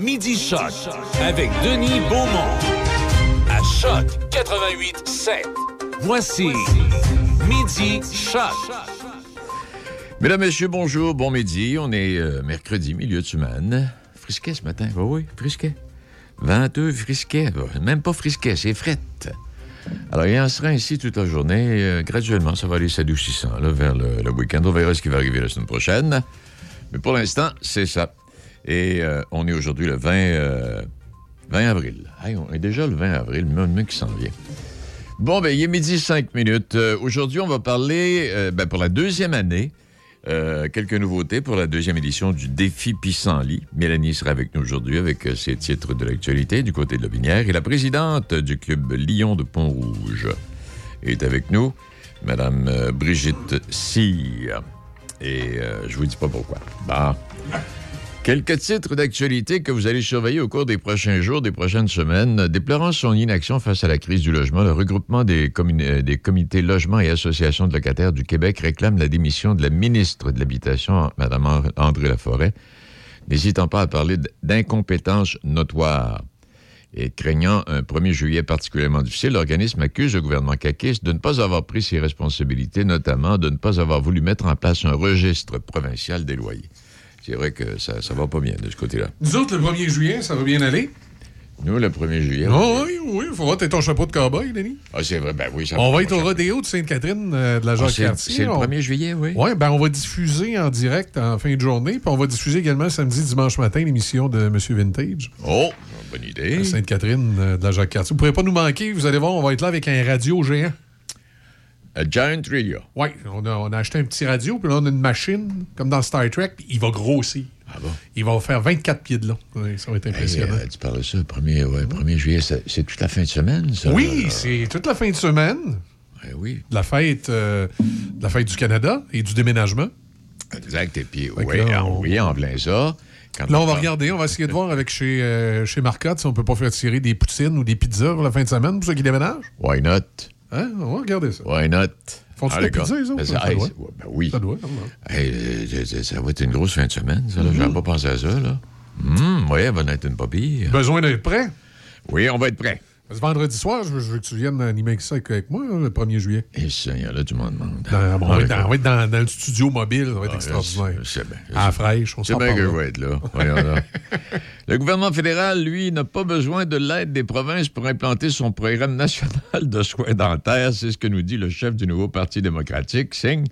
Midi Choc avec Denis Beaumont. À Choc 88 7. Voici Midi Choc. Mesdames, Messieurs, bonjour, bon midi. On est euh, mercredi, milieu de semaine. Frisquet ce matin, oui, oui, frisquet. Venteux, frisquet. Même pas frisquet, c'est frette. Alors, il en sera ainsi toute la journée. Euh, graduellement, ça va aller s'adoucissant là, vers le, le week-end. On verra ce qui va arriver la semaine prochaine. Mais pour l'instant, c'est ça. Et euh, on est aujourd'hui le 20, euh, 20 avril. Hey, on est déjà le 20 avril, même qui s'en vient. Bon, ben, il est midi 5 minutes. Euh, aujourd'hui, on va parler, euh, ben, pour la deuxième année, quelques nouveautés pour la deuxième édition du Défi Pissenlit. Mélanie sera avec nous aujourd'hui avec ses titres de l'actualité du côté de la Binière. Et la présidente du club Lyon de Pont-Rouge est avec nous, Madame Brigitte Cyr. Et je vous dis pas pourquoi. Bon. Quelques titres d'actualité que vous allez surveiller au cours des prochains jours, des prochaines semaines. Déplorant son inaction face à la crise du logement, le regroupement des, euh, comités logements et associations de locataires du Québec réclame la démission de la ministre de l'Habitation, Mme An- André Laforêt, n'hésitant pas à parler d'incompétence notoire. Et craignant un 1er juillet particulièrement difficile, l'organisme accuse le gouvernement caquiste de ne pas avoir pris ses responsabilités, notamment de ne pas avoir voulu mettre en place un registre provincial des loyers. C'est vrai que ça, ça va pas bien de ce côté-là. Nous autres, le 1er juillet, ça va bien aller. Nous, le 1er juillet. Oh, oui, oui, il faudra être ton chapeau de cowboy, Denis. Ah, c'est vrai, ben oui. Ça On va va être au rodéo de Sainte-Catherine euh, de la Ah, c'est Jacques-Cartier. c'est le On- 1er juillet, oui. Oui, ben on va diffuser en direct en fin de journée, puis on va diffuser également samedi, dimanche matin l'émission de Monsieur Vintage Oh, bonne idée. Sainte-Catherine euh, de la Jacques-Cartier. Vous ne pourrez pas nous manquer, vous allez voir, on va être là avec un radio géant. A Giant Radio. Oui, on a, on a acheté un petit radio, puis là on a une machine, comme dans Star Trek, puis il va grossir. Ah bon? Il va faire 24 pieds de long. Oui, ça va être Hey, impressionnant. euh, tu parles de ça, le 1er, ouais, 1er juillet, c'est toute la fin de semaine, ça? oui, c'est toute la fin de semaine. Ouais, oui, de la fête, euh, de la fête du Canada et du déménagement. exact. Et puis, oui, là, en- on- oui, en plein ça. Quand Là, on va regarder, on va essayer de voir avec chez, euh, chez Marcotte si on peut pas faire tirer des poutines ou des pizzas pour la fin de semaine pour ceux qui déménagent. Why not? Hein? On va regarder ça. Why not? Font-tu Ah, des les pizzas, eux autres? Ça hey, doit. ben oui. Ça doit. ça. Hey, ça- va être une grosse fin de semaine, ça. là. Mm-hmm. J'avais pas pensé à ça, là. Hum, oui, elle va être une pas pire. Besoin d'être prêt? Oui, on va être prêt. Que vendredi soir, je veux, je veux que tu viennes animer ça avec, avec moi, hein, le 1er juillet. Et Seigneur, là, tu m'en demandes. Dans- bon, on, Ah, va être dans, d'accord. on va être dans- dans le studio mobile, ça va être Ah, extraordinaire. je sais bien, je À la fraîche, on C'est s'en bien que je vais être là. Voyons là. Le gouvernement fédéral, lui, n'a pas besoin de l'aide des provinces pour implanter son programme national de soins dentaires. C'est ce que nous dit le chef du nouveau Parti démocratique, Singh,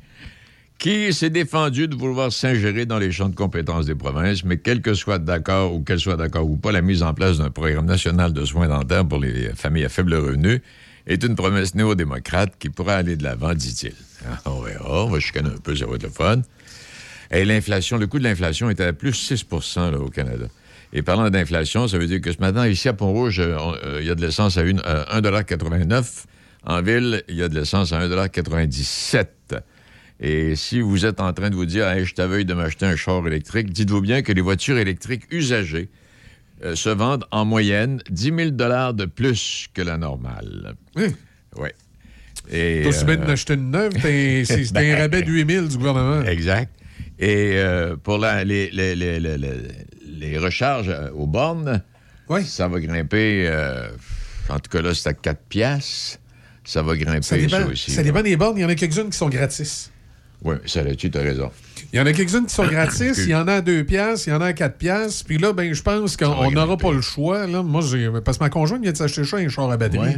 qui s'est défendu de vouloir s'ingérer dans les champs de compétences des provinces, mais quel que soit d'accord ou qu'elle soit d'accord ou pas, la mise en place d'un programme national de soins dentaires pour les familles à faible revenu est une promesse néo-démocrate qui pourra aller de l'avant, dit-il. Ah, On verra, on va chicaner un peu, ça va être le fun. Et l'inflation, le coût de l'inflation est à plus 6 là, au Canada. Et parlant d'inflation, ça veut dire que ce matin, ici à Pont-Rouge, euh, euh, il y a de l'essence à une- euh, 1,89 En ville, il y a de l'essence à 1,97 Et si vous êtes en train de vous dire, hey, je t'aveuille de m'acheter un char électrique, dites-vous bien que les voitures électriques usagées euh, se vendent en moyenne 10 000 de plus que la normale. Hein? Oui. Et, aussi bien euh, d'en acheter une neuve, t'es- c'est un rabais de 8000 du gouvernement. Exact. Et euh, pour la- les, les- les- les- les- les recharges euh, aux bornes, Oui. ça va grimper. en tout cas, là, c'est à 4 piastres. Ça va grimper, Ça ça, dépend, aussi. ça dépend des bornes. Il y en a quelques-unes qui sont gratis. Oui, ça là-dessus, tu as raison. Il y en a quelques-unes qui sont gratis. Il y en a à 2 piastres, il y en a à 4 piastres. Puis là, ben, je pense qu'on n'aura pas le choix. Là. Moi. Parce que ma conjointe vient de s'acheter ça, un char à batterie.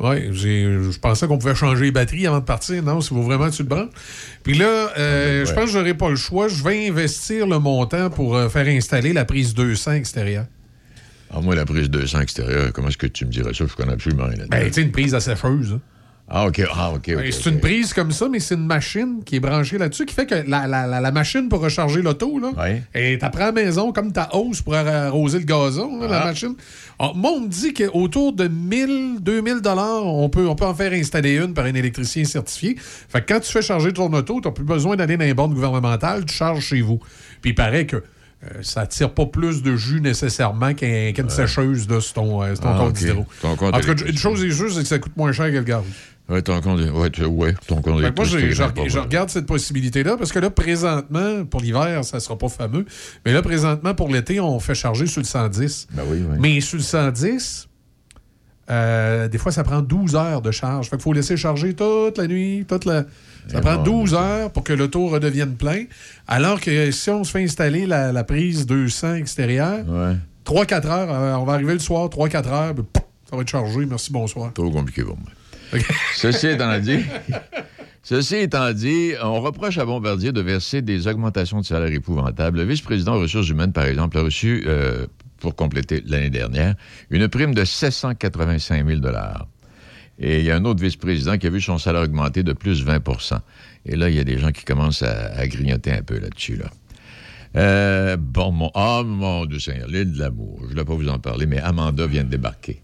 Ouais. J'ai- je pensais qu'on pouvait changer les batteries avant de partir. Non, si vous vraiment tu le branches. Puis là, euh, je pense que j'aurai pas le choix. Je vais investir le montant pour euh, faire installer la prise 200 extérieure. Ah, moi, la prise 200 extérieure, comment est-ce que tu me dirais ça? Je connais absolument rien. Ben, tu sais, une prise à sécheuse. hein. Ah, OK. Ah, c'est une prise comme ça, mais c'est une machine qui est branchée là-dessus qui fait que la, la- la- la machine pour recharger l'auto, là, et t'apprends à la maison comme ta hausse pour arroser le gazon, là, la Ah. machine. Ah, moi, on me dit qu'autour de 1000, 2000 dollars, on peut, on peut en faire installer une par un électricien certifié. Fait que quand tu fais charger ton auto, t'as plus besoin d'aller dans les bornes gouvernementales, tu charges chez vous. Puis il paraît que euh, ça tire pas plus de jus nécessairement qu'un- qu'une sécheuse sur ton, euh, ton Ah, compte ok. d'hydro. Ton compte En tout cas, une chose est sûre, c'est que ça coûte moins cher que le gaz. Ouais, ton compte, ouais, tu- ouais, que moi, je, je- regarde cette possibilité-là parce que là, présentement, pour l'hiver, ça sera pas fameux. Mais là, présentement, pour l'été, on fait charger sur le 110. Ben oui, oui. Mais sur le 110, euh, des fois, ça prend 12 heures de charge. Fait qu'il faut laisser charger toute la nuit, toute la... Ça Eh prend bon, 12 heures pour que l'auto redevienne plein. Alors que si on se fait installer la, la prise 200 extérieure, Ouais. 3-4 heures, euh, on va arriver le soir, 3-4 heures, ça va être chargé. Merci, bonsoir. Trop compliqué pour moi. Ceci étant dit, on reproche à Bombardier de verser des augmentations de salaire épouvantables. Le vice-président aux ressources humaines, par exemple, a reçu, euh, pour compléter l'année dernière, une prime de 785 000 Et il y a un autre vice-président qui a vu son salaire augmenter de plus 20% Et là, il y a des gens qui commencent à, grignoter un peu là-dessus. Là. Euh, bon, mon... Ah, mon Dieu Seigneur, l'île de l'amour. Je ne voulais pas vous en parler, mais Amanda vient de débarquer.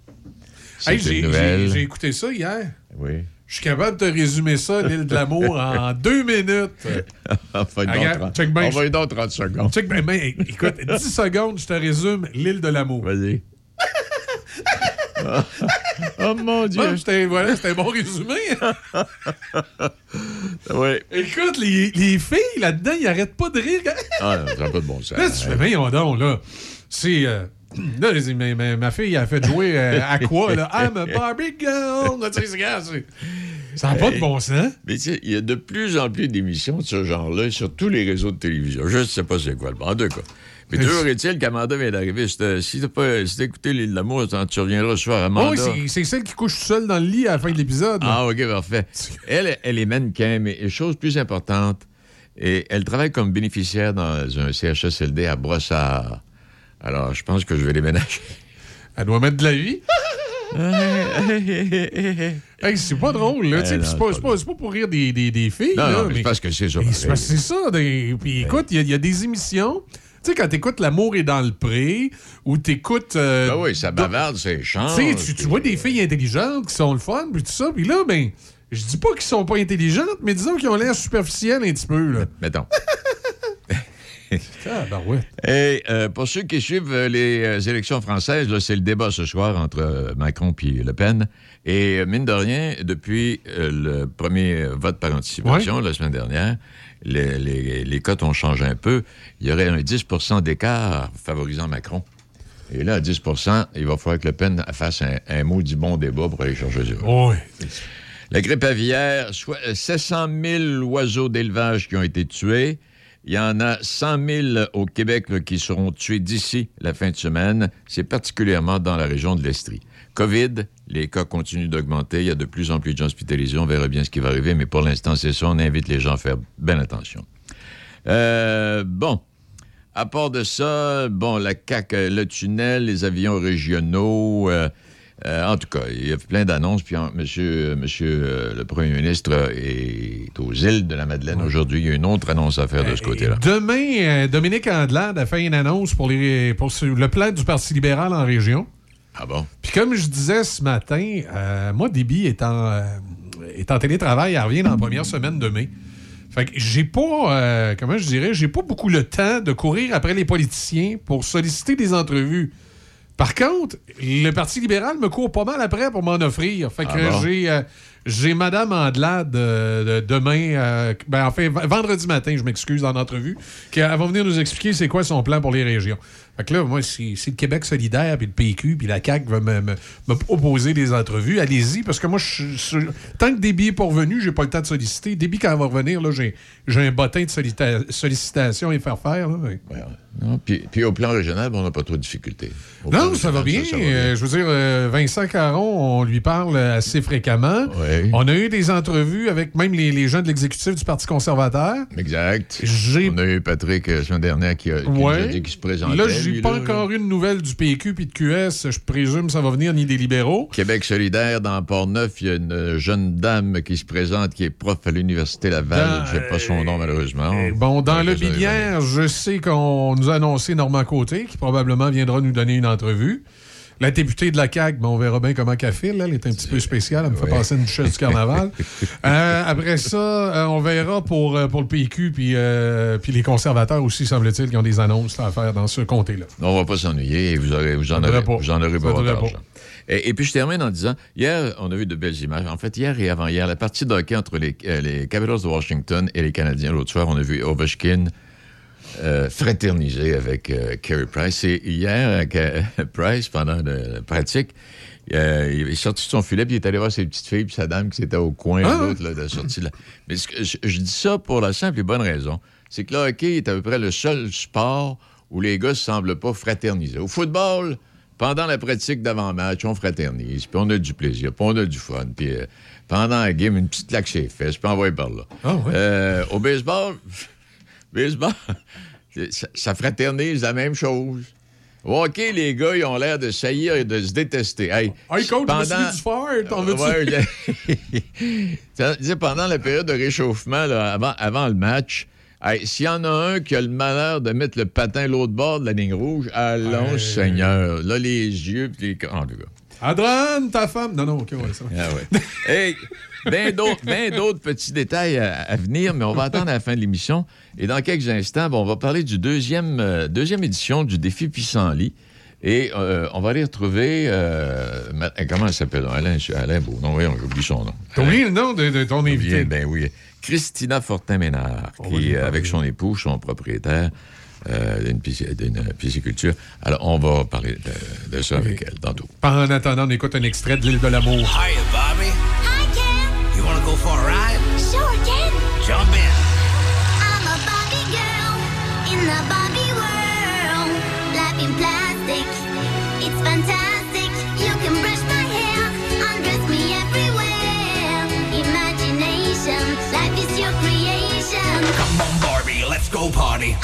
Hey, j'ai- écouté ça hier. Oui. Je suis capable de te résumer ça, l'île de l'amour, en deux minutes. Enfin, Regarde, donc, 30, check bien, on va y donner 30 secondes. Check, ben, ben, écoute, 10 secondes, je te résume l'île de l'amour. Vas-y. oh mon Dieu. C'était voilà, c'était un bon résumé. Oui. Écoute, les, les filles là-dedans, ils arrêtent pas de rire. Ah, non, ça n'a pas de bon sens. Là, tu fais, voyons donc, là. C'est. euh, Là, je dis, mais- mais ma fille, a fait jouer euh, à quoi, là? I'm a Barbie girl! Ça n'a pas de bon sens. Mais tu sais, il y a de plus en plus d'émissions de ce genre-là sur tous les réseaux de télévision. Je ne sais pas c'est quoi le En cas. Mais toujours est-il qu'Amanda vient d'arriver. Si t'as si t'as pas si écouté l'île de l'amour, tu reviendras ce soir, Amanda. Oh, oui, c'est- celle qui couche seule dans le lit à la fin de l'épisode. Ah, OK, parfait. Elle, elle est mannequin, mais chose plus importante, et elle travaille comme bénéficiaire dans un CHSLD à Brossard. Alors, je pense que je vais déménager. Elle doit mettre de la vie. Hey, c'est pas drôle, là. Eh c'est pas, c'est c'est pas pas- c'est pour rire des, des, des filles, Non, là. non, mais c'est parce que c'est ça. C'est c'est ça. des- Puis écoute, il y a- il y, a des émissions. Tu sais, quand t'écoutes L'amour est dans le pré, ou t'écoutes. euh, Ah oui, ça bavarde. Tu sais, tu- tu vois des filles intelligentes qui sont le fun, puis tout ça. Puis là, ben, je dis pas qu'ils sont pas intelligentes, mais disons qu'ils ont l'air superficiels un petit peu, là. Mettons. Et euh, pour ceux qui suivent euh, les euh, élections françaises, c'est le débat ce soir entre Macron et Le Pen. Et mine de rien, depuis le premier vote par anticipation la semaine dernière, les, les, les cotes ont changé un peu. Il y aurait un 10% d'écart favorisant Macron. Et là, à 10% il va falloir que Le Pen fasse un, un maudit bon débat pour aller chercher ça. Ouais. La grippe aviaire, soit euh, 700 000 oiseaux d'élevage qui ont été tués. Il y en a 100 000 au Québec qui seront tués d'ici la fin de semaine. C'est particulièrement dans la région de l'Estrie. COVID, les cas continuent d'augmenter. Il y a de plus en plus de gens hospitalisés. On verra bien ce qui va arriver, mais pour l'instant, c'est ça. On invite les gens à faire bien attention. Euh, bon. À part de ça, bon, la CAQ, euh, le tunnel, les avions régionaux, euh, euh, en tout cas, il y a plein d'annonces. Puis en- monsieur, monsieur euh, le premier ministre euh, est aux îles de la Madeleine aujourd'hui. Il y a une autre annonce à faire de ce côté-là. Demain, euh, Dominique Andelade a fait une annonce pour, les, pour le plan du Parti libéral en région. Ah bon? Puis comme je disais ce matin, euh, moi, Déby est en, euh, est en télétravail, elle revient dans la première semaine de mai. Fait que j'ai pas, euh, comment je dirais, j'ai pas beaucoup le temps de courir après les politiciens pour solliciter des entrevues. Par contre, le Parti libéral me court pas mal après pour m'en offrir. Fait que Ah bon? j'ai euh, j'ai Madame Andelade euh, de- demain, euh, ben, enfin, vendredi matin, je m'excuse, en entrevue, qu'elle va venir nous expliquer c'est quoi son plan pour les régions. Fait que là, moi, si, si le Québec solidaire, puis le PQ, puis la CAQ veut me, me- me proposer des entrevues, allez-y, parce que moi, je, je- tant que Déby n'est pas revenu, j'ai pas le temps de solliciter. Déby, quand elle va revenir, là, j'ai j'ai un bottin de sollicita- sollicitations à faire faire. là. Ouais. Non, puis, puis au plan régional, on n'a pas trop de difficultés. Au Non, ça va bien. régional, ça, ça va Euh, je veux dire, euh, Vincent Caron, on lui parle assez fréquemment. Oui. On a eu des entrevues avec même les, les gens de l'exécutif du Parti conservateur. Exact. On a eu Patrick euh, la semaine dernière qui, a, qui nous a dit qu'il se présentait. Là, j'ai lui, pas là, encore eu de nouvelles du PQ puis de QS. Je présume ça va venir ni des libéraux. Québec solidaire, dans Port-Neuf, il y a une jeune dame qui se présente, qui est prof à l'Université Laval. Dans- Je ne sais pas son nom, malheureusement. Euh, Bon, dans le bilière, je sais qu'on nous a annoncé Normand Côté, qui probablement viendra nous donner une entrevue. La députée de la CAQ, ben, on verra bien comment qu'elle file. Elle est un petit peu spéciale. Elle me fait passer une chaise du carnaval. Euh, après ça, euh, on verra pour, euh, pour le PQ puis, puis les conservateurs aussi, semble-t-il, qui ont des annonces à faire dans ce comté-là. On va pas s'ennuyer. Vous, aurez, vous en aurez pas. Vous en aurez pas, Et, puis, je termine en disant, hier, on a vu de belles images. En fait, hier et avant-hier, la partie de hockey entre les, les Capitals de Washington et les Canadiens. L'autre soir, on a vu Ovechkin euh, fraterniser avec euh, Carey Price. Et hier, euh, Price, pendant la pratique, il est sorti de son filet, puis il est allé voir ses petites filles, puis sa dame qui était au coin, ah! l'autre, de la sortie. Là. Mais je, dis ça pour la simple et bonne raison. C'est que le hockey est à peu près le seul sport où les gars ne semblent pas fraterniser. Au football, pendant la pratique d'avant-match, on fraternise, puis on a du plaisir, puis on a du fun, puis pendant la game, une petite claque chez les fesses, puis on va par là. Ah, au baseball, baseball, ça, fraternise la même chose. OK, les gars, ils ont l'air de saillir et de se détester. Hey, hey coach, pendant... du t'en pendant la période de réchauffement, avant, avant le match, s'il y en a un qui a le malheur de mettre le patin l'autre bord de la ligne rouge, allons, Seigneur. Là, les yeux, puis les... En tout Adran, ta femme. Non, non, OK, ouais, ça ah, ouais. hey, bien d'autres petits détails à, venir, mais on va attendre à la fin de l'émission. Et dans quelques instants, on va parler du deuxième, euh, deuxième édition du défi Puissant-Lit. Et euh, on va aller retrouver. Euh, comment elle s'appelle? Alain, Alain Beau. Non, oui, j'oublie son nom. T'as oublié le nom de, ton invité? Ben oui. Christina Fortin-Ménard, qui, avec son époux, son propriétaire, d'une pisciculture. Alors, on va parler de, ça avec elle tantôt. En attendant, on écoute un extrait de l'île de l'amour. Hi, Bobby. Hi, Ken. You want to go for a ride? Sure, Ken. Jump in. I'm a Bobby girl in the Bobby world. Life in plastic, it's fantastic. You can brush my hair, undress me everywhere. Imagination, life is your creation. Come on, Barbie, let's go party.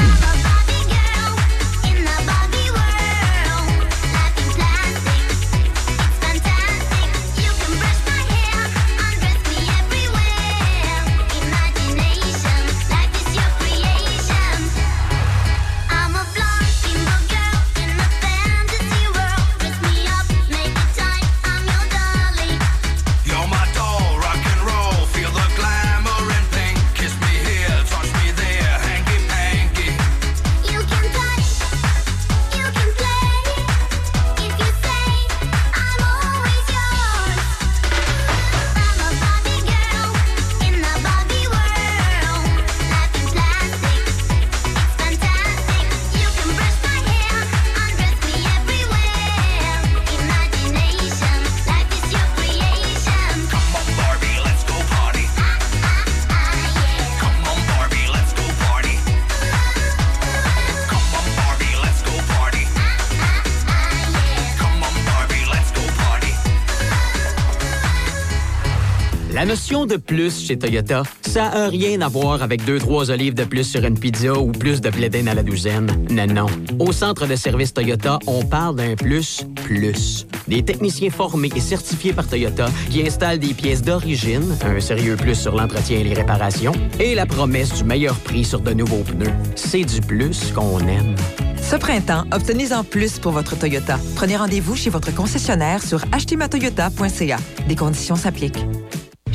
De plus chez Toyota, ça n'a rien à voir avec deux, trois olives de plus sur une pizza ou plus de blé à la douzaine. Non, non. Au centre de service Toyota, on parle d'un plus, plus. Des techniciens formés et certifiés par Toyota qui installent des pièces d'origine, un sérieux plus sur l'entretien et les réparations, et la promesse du meilleur prix sur de nouveaux pneus. C'est du plus qu'on aime. Ce printemps, obtenez-en plus pour votre Toyota. Prenez rendez-vous chez votre concessionnaire sur achetezmatoyota.ca. Des conditions s'appliquent.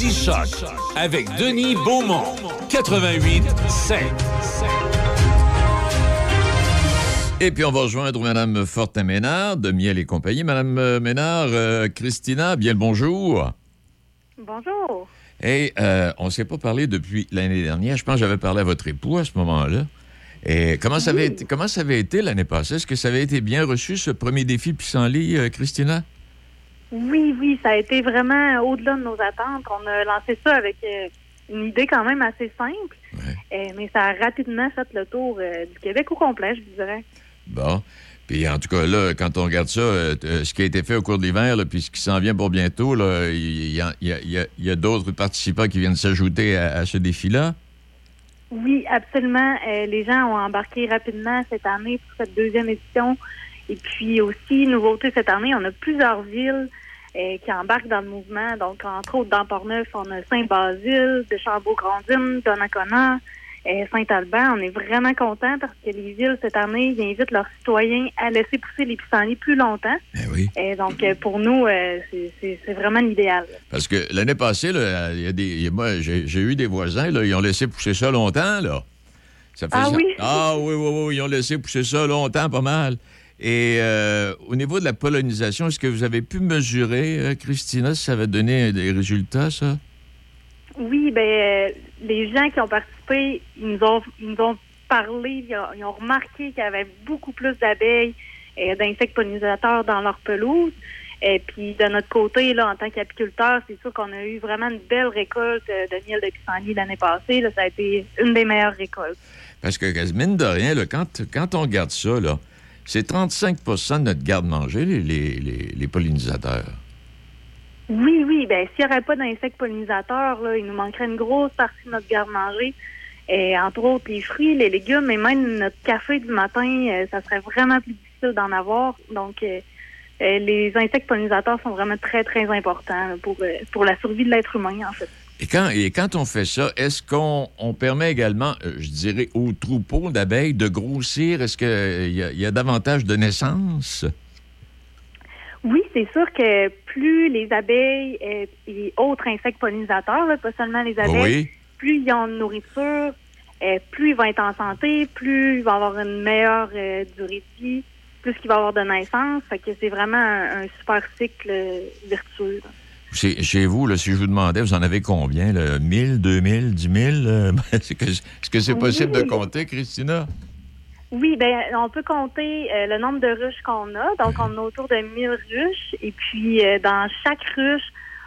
Midi Choc avec Denis Beaumont, 88 5. Et puis on va rejoindre Mme Fortin-Ménard de Miel et compagnie. Mme euh, Ménard, euh, Christina, bien le bonjour. Bonjour. Hey, euh, on ne s'est pas parlé depuis l'année dernière. Je pense que j'avais parlé à votre époux à ce moment-là. Et comment ça avait été, comment ça avait été l'année passée? Est-ce que ça avait été bien reçu, ce premier défi pissenlit, euh, Christina? Oui, oui, ça a été vraiment au-delà de nos attentes. On a lancé ça avec euh, une idée quand même assez simple, Euh, mais ça a rapidement fait le tour euh, du Québec au complet, je vous dirais. Bon. Puis en tout cas, là, quand on regarde ça, euh, ce qui a été fait au cours de l'hiver, puis ce qui s'en vient pour bientôt, il y, a- d'autres participants qui viennent s'ajouter à, à ce défi-là? Oui, absolument. Euh, les gens ont embarqué rapidement cette année pour cette deuxième édition. Et puis aussi, nouveauté cette année, on a plusieurs villes qui embarquent dans le mouvement. Donc, entre autres, dans Portneuf, on a Saint-Basile, Deschambault-Grandine, Donnacona, euh, Saint-Alban. On est vraiment contents parce que les villes, cette année, ils invitent leurs citoyens à laisser pousser les pissenlits plus longtemps. Et donc, euh, pour nous, euh, c'est- vraiment l'idéal. Parce que l'année passée, là, y a des, moi, j'ai eu des voisins, là, ils ont laissé pousser ça longtemps, là. Ça Ah faisait- oui? Ah oui, oui, oui, ils ont laissé pousser ça longtemps, pas mal. Et euh, au niveau de la pollinisation, est-ce que vous avez pu mesurer, euh, Christina, si ça avait donné des résultats, ça? Oui, ben euh, les gens qui ont participé, ils nous ont, ils nous ont parlé, ils ont, ils ont remarqué qu'il y avait beaucoup plus d'abeilles et d'insectes pollinisateurs dans leur pelouse. Et puis de notre côté, là, en tant qu'apiculteur, c'est sûr qu'on a eu vraiment une belle récolte euh, de miel de pissenlit l'année passée. Là, ça a été une des meilleures récoltes. Parce que, mine de rien, là, quand, quand on regarde ça, là, c'est 35% de notre garde-manger, les, les, pollinisateurs. Oui, oui. Ben, s'il n'y aurait pas d'insectes pollinisateurs, là, il nous manquerait une grosse partie de notre garde-manger. Et entre autres, les fruits, les légumes et même notre café du matin, euh, ça serait vraiment plus difficile d'en avoir. Donc, euh, euh, les insectes pollinisateurs sont vraiment très, très importants pour, pour la survie de l'être humain, en fait. Et quand, et quand on fait ça, est-ce qu'on on permet également, euh, je dirais, aux troupeaux d'abeilles de grossir? Est-ce qu'il y, a- y a davantage de naissances? Oui, c'est sûr que plus les abeilles euh, et autres insectes pollinisateurs, là, pas seulement les abeilles, Oui. plus ils ont de nourriture, euh, plus ils vont être en santé, plus ils vont avoir une meilleure euh, durée de vie, plus qu'il va y avoir de naissance. Fait que c'est vraiment un, un super cycle euh, vertueux. là. Chez, vous, là, si je vous demandais, vous en avez combien? Là? 1000, 2000, 10 000? Euh, Est-ce que c'est possible de compter, Christina? Oui, ben on peut compter euh, le nombre de ruches qu'on a. Donc, on a autour de 1000 ruches. Et puis, euh, dans chaque ruche,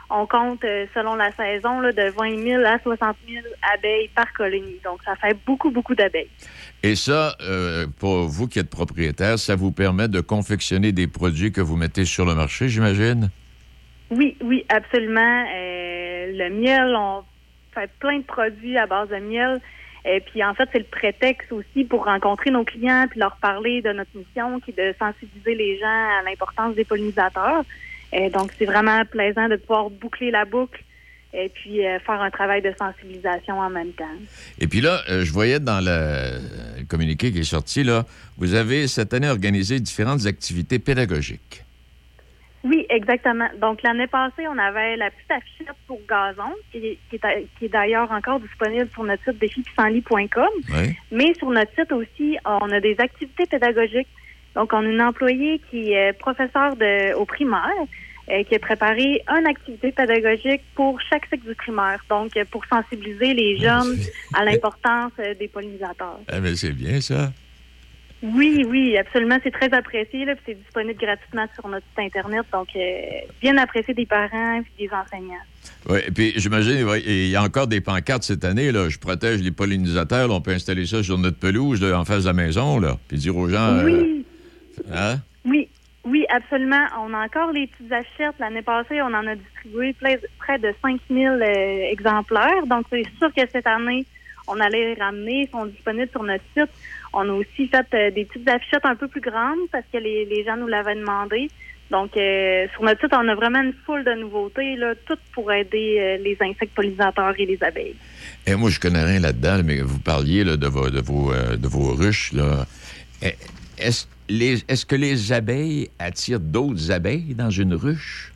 on compte, euh, selon la saison, là, de 20 000 à 60 000 abeilles par colonie. Donc, ça fait beaucoup, beaucoup d'abeilles. Et ça, euh, pour vous qui êtes propriétaire, ça vous permet de confectionner des produits que vous mettez sur le marché, j'imagine? Oui, oui, absolument. Euh, le miel, on fait plein de produits à base de miel. Et puis, en fait, c'est le prétexte aussi pour rencontrer nos clients puis leur parler de notre mission qui est de sensibiliser les gens à l'importance des pollinisateurs. Et donc, c'est vraiment plaisant de pouvoir boucler la boucle et puis euh, faire un travail de sensibilisation en même temps. Et puis là, euh, je voyais dans le, le communiqué qui est sorti, là, vous avez cette année organisé différentes activités pédagogiques. Oui, exactement. Donc, l'année passée, on avait la petite affichette pour gazon, qui est, qui est, qui est d'ailleurs encore disponible sur notre site défipissenlit.com. Oui. Mais sur notre site aussi, on a des activités pédagogiques. Donc, on a une employée qui est professeure de, au primaire, euh, qui a préparé une activité pédagogique pour chaque cycle du primaire. Donc, pour sensibiliser les jeunes à l'importance euh, des pollinisateurs. Ah, mais c'est bien ça. Oui, oui, absolument. C'est très apprécié. Là, puis c'est disponible gratuitement sur notre site Internet. Donc, euh, bien apprécié des parents et des enseignants. Oui, et puis j'imagine, il y a encore des pancartes cette année, là. Je protège les pollinisateurs, là, on peut installer ça sur notre pelouse, là, en face de la maison, là. Puis dire aux gens. euh, Oui. hein? Oui, oui, absolument. On a encore les petites achettes. L'année passée, on en a distribué près de 5000 euh, exemplaires. Donc, c'est sûr que cette année, on allait les ramener. Ils sont disponibles sur notre site. On a aussi fait euh, des petites affichettes un peu plus grandes parce que les, les gens nous l'avaient demandé. Donc, euh, sur notre site, on a vraiment une foule de nouveautés, là, toutes pour aider euh, les insectes pollinisateurs et les abeilles. Et moi, je connais rien là-dedans, mais vous parliez là, de, vos, de, vos, de vos ruches. Là. Eh, Est-ce, les- est-ce que les abeilles attirent d'autres abeilles dans une ruche?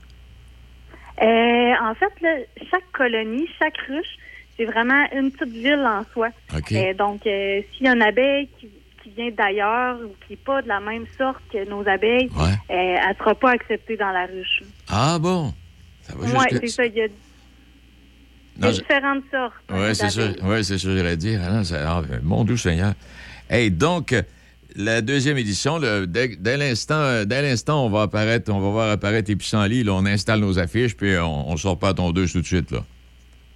En fait, là, chaque colonie, chaque ruche, c'est vraiment une petite ville en soi. Euh, donc, euh, s'il y a une abeille qui, qui vient d'ailleurs ou qui n'est pas de la même sorte que nos abeilles, Ouais. euh, elle ne sera pas acceptée dans la ruche. Ah bon? Ça va Oui, jusque- c'est ça. Il y a, Non, différentes sortes. Oui, c'est ça. Ouais, c'est ça, j'allais dire. Ah non, c'est- ah, mon doux Seigneur. Hey, donc, la deuxième édition, là, dès, dès l'instant, on va apparaître, on va voir apparaître les pissenlits, là, on installe nos affiches, puis on, on sort pas à tondeuse tout de suite, là.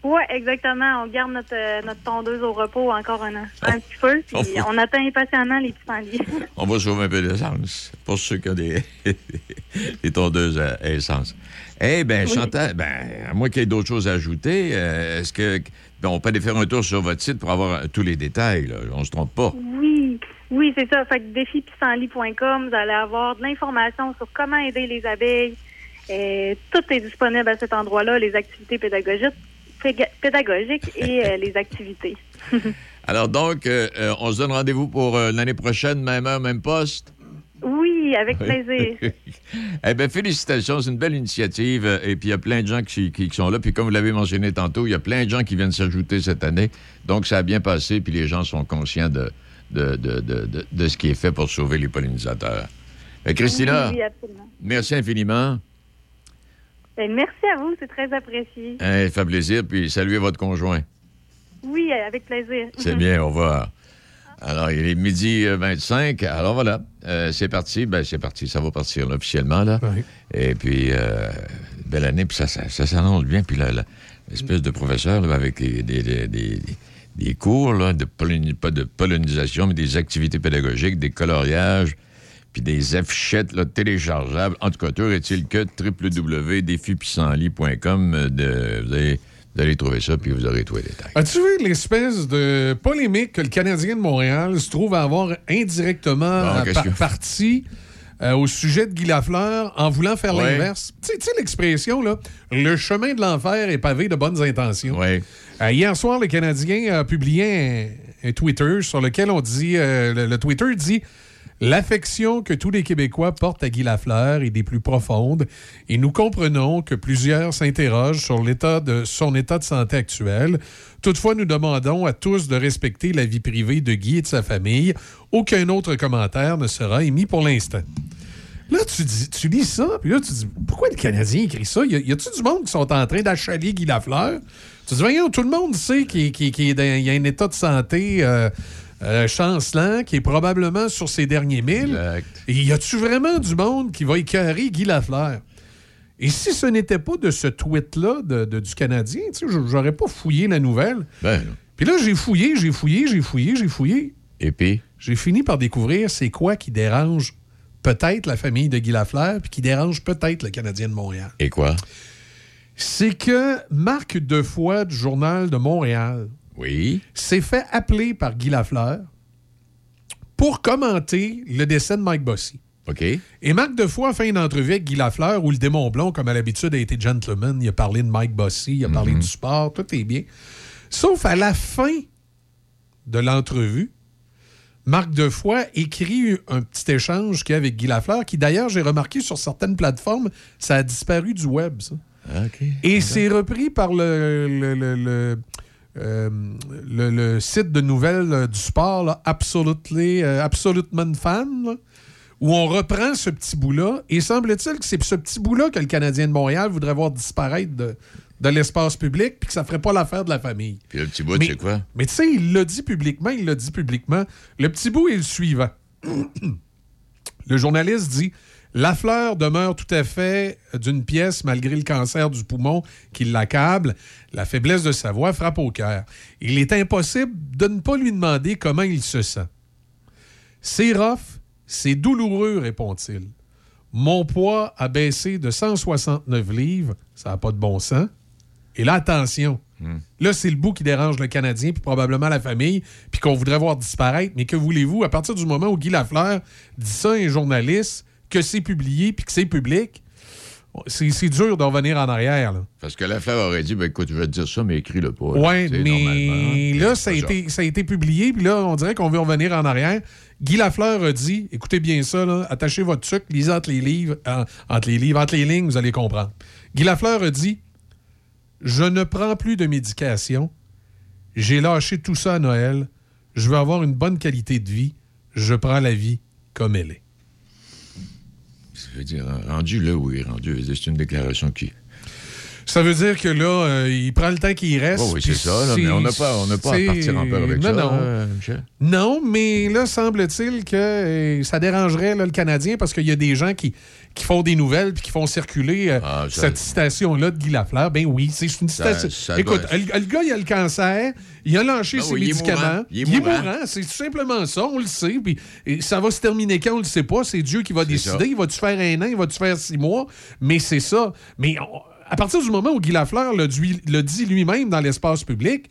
Oui, exactement. On garde notre, euh, notre tondeuse au repos encore un, un petit peu, puis Oh. on attend impatiemment les pissenlits. On va sauver un peu d'essence pour ceux qui ont des, des tondeuses à essence. Eh bien, Oui. Chantal, ben, à moins qu'il y ait d'autres choses à ajouter, euh, est-ce que ben, on peut aller faire un tour sur votre site pour avoir euh, tous les détails, là? On se trompe pas. Oui, oui, c'est ça. Fait que défipissenlit.com, vous allez avoir de l'information sur comment aider les abeilles. Tout est disponible à cet endroit-là, les activités pédagogiques, pédagogiques et euh, les activités. Alors donc, euh, euh, on se donne rendez-vous pour l'année prochaine, même heure, même poste? Oui, avec plaisir. eh bien, félicitations, c'est une belle initiative. Et puis, il y a plein de gens qui, qui- sont là. Puis, comme vous l'avez mentionné tantôt, il y a plein de gens qui viennent s'ajouter cette année. Donc, ça a bien passé. Puis, les gens sont conscients de, de, de- de- de- ce qui est fait pour sauver les pollinisateurs. Fait, Christina, Oui, oui, absolument. merci infiniment. Ben, merci à vous, c'est très apprécié. Hein, ça fait plaisir. Puis, saluez votre conjoint. Oui, avec plaisir. C'est bien, au revoir. Alors, il est midi euh, 25. Alors voilà, Euh, c'est parti. Ben, c'est parti. Ça va partir là, officiellement. Là. Et puis, euh, belle année. Puis ça, ça, ça s'annonce bien. Puis l'espèce de professeur là, avec des, des, des- des- cours, là, de pas de pollinisation, mais des activités pédagogiques, des coloriages, puis des affichettes là, téléchargeables. En tout cas, toujours est-il que www.défipissenlit.com, euh, de- vous, allez, vous allez trouver ça, puis vous aurez tous les détails. As-tu vu l'espèce de polémique que le Canadien de Montréal se trouve à avoir indirectement Bon, par- que- parti euh, au sujet de Guy Lafleur en voulant faire Ouais. l'inverse? Tu sais- tu sais l'expression, là, le chemin de l'enfer est pavé de bonnes intentions. Ouais. Euh, hier soir, le Canadien a publié un, un Twitter sur lequel on dit, euh, le, le Twitter dit L'affection que tous les Québécois portent à Guy Lafleur est des plus profondes et nous comprenons que plusieurs s'interrogent sur l'état de son état de santé actuel. Toutefois, nous demandons à tous de respecter la vie privée de Guy et de sa famille. Aucun autre commentaire ne sera émis pour l'instant. Là, tu, dis, tu lis ça, puis là, tu dis pourquoi le Canadien écrit ça? Y a-tu du monde qui sont en train d'achaler Guy Lafleur? Tu dis voyons, tout le monde sait qu'il y a un état de santé euh, euh, chancelant, qui est probablement sur ses derniers mille. Et y a-tu vraiment du monde qui va écœurer Guy Lafleur? Et si ce n'était pas de ce tweet-là de- de- du Canadien, tu sais, j'aurais pas fouillé la nouvelle. Ben, Puis là, j'ai fouillé, j'ai fouillé, j'ai fouillé, j'ai fouillé. Et puis? J'ai fini par découvrir c'est quoi qui dérange peut-être la famille de Guy Lafleur, puis qui dérange peut-être le Canadien de Montréal. Et quoi? C'est que Marc Defoy du Journal de Montréal oui. s'est fait appeler par Guy Lafleur pour commenter le décès de Mike Bossy. OK. Et Marc Defoy a fait une entrevue avec Guy Lafleur où le démon blond, comme à l'habitude, a été gentleman. Il a parlé de Mike Bossy, il a parlé du sport, tout est bien. Sauf à la fin de l'entrevue, Marc Defoy écrit un petit échange qu'il y a avec Guy Lafleur, qui d'ailleurs, j'ai remarqué sur certaines plateformes, ça a disparu du web, ça. OK. Et c'est repris par le, le, le- le, euh, le- le site de nouvelles euh, du sport, là, Absolutely, euh, Absolutement Fan, là, où on reprend ce petit bout-là. Et semble-t-il que c'est ce petit bout-là que le Canadien de Montréal voudrait voir disparaître de, de l'espace public, puis que ça ferait pas l'affaire de la famille. Puis le petit bout, c'est quoi? Mais tu sais, il l'a dit publiquement, il l'a dit publiquement. Le petit bout est le suivant. le journaliste dit Lafleur demeure tout à fait d'une pièce malgré le cancer du poumon qui l'accable. La faiblesse de sa voix frappe au cœur. Il est impossible de ne pas lui demander comment il se sent. C'est rough, c'est douloureux, répond-il. Mon poids a baissé de 169 livres, ça n'a pas de bon sens. Et là, attention, là, c'est le bout qui dérange le Canadien, puis probablement la famille, puis qu'on voudrait voir disparaître. Mais que voulez-vous, à partir du moment où Guy Lafleur dit ça à un journaliste, que c'est publié, puis que c'est public, c'est dur de revenir en arrière. Là. Parce que la fleur aurait dit, ben écoute, je vais te dire ça, mais écris-le pas. Normalement, mais là, ça a, été, ça a été publié, puis là, on dirait qu'on veut revenir en arrière. Guy Lafleur a dit, écoutez bien ça, là, attachez votre sucre, lisez entre les livres, en- entre les livres, entre les lignes, vous allez comprendre. Guy Lafleur a dit, je ne prends plus de médication, j'ai lâché tout ça à Noël, je veux avoir une bonne qualité de vie, je prends la vie comme elle est. Je veux dire, rendu là où il est rendu, c'est une déclaration qui. Ça veut dire que là, euh, il prend le temps qu'il reste. Oh oui, c'est ça, là, mais on n'a pas, on pas à partir en peur avec non, ça. Non, euh. Non, mais là, semble-t-il que euh, ça dérangerait là, le Canadien parce qu'il y a des gens qui, qui font des nouvelles puis qui font circuler Ah, ça- cette citation-là de Guy Lafleur. Ben oui, c'est une citation. ça Écoute, le, le gars, il a le cancer, il a lâché Ah ses oui, il est médicaments. mourant. Il est mourant. c'est tout simplement ça, on le sait. Puis et ça va se terminer quand, on le sait pas. C'est Dieu qui va décider. ça. Il va-tu faire un an, il va-tu faire six mois? Mais c'est ça. Mais on- à partir du moment où Guy Lafleur l'a dit lui-même dans l'espace public,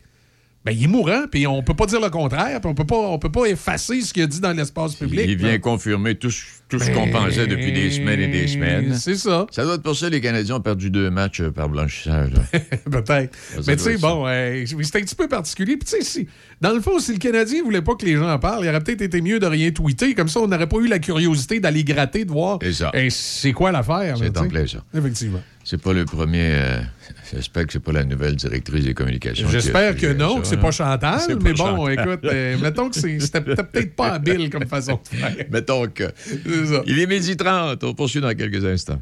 ben, il est mourant, puis on peut pas dire le contraire, puis on peut pas, on peut pas effacer ce qu'il a dit dans l'espace public. Il vient Ben, confirmer tout, ce- qu'on pensait depuis des semaines et des semaines. C'est ça. Ça doit être pour ça que les Canadiens ont perdu deux matchs euh, par blanchissage. Peut-être. Mais tu sais, bon, euh, c'est un petit peu particulier. Puis tu sais, si, dans le fond, si le Canadien voulait pas que les gens en parlent, il aurait peut-être été mieux de rien tweeter. Comme ça, on n'aurait pas eu la curiosité d'aller gratter, de voir C'est ça. eh, c'est quoi l'affaire. C'est plein ça. Effectivement. C'est pas le premier. euh, J'espère que c'est pas la nouvelle directrice des communications. J'espère que euh, non, ça, que c'est hein. pas Chantal, pas mais bon, Chantal. écoute, euh, mettons que c'est- c'était peut-être pas habile comme façon de faire. Mettons que. C'est ça. Il est midi 30. On poursuit dans quelques instants.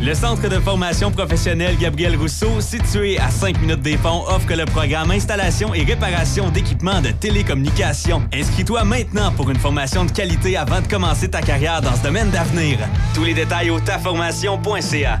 Le Centre de formation professionnelle Gabriel Rousseau, situé à 5 minutes des ponts, offre le programme Installation et réparation d'équipements de télécommunications. Inscris-toi maintenant pour une formation de qualité avant de commencer ta carrière dans ce domaine d'avenir. Tous les détails au taformation.ca.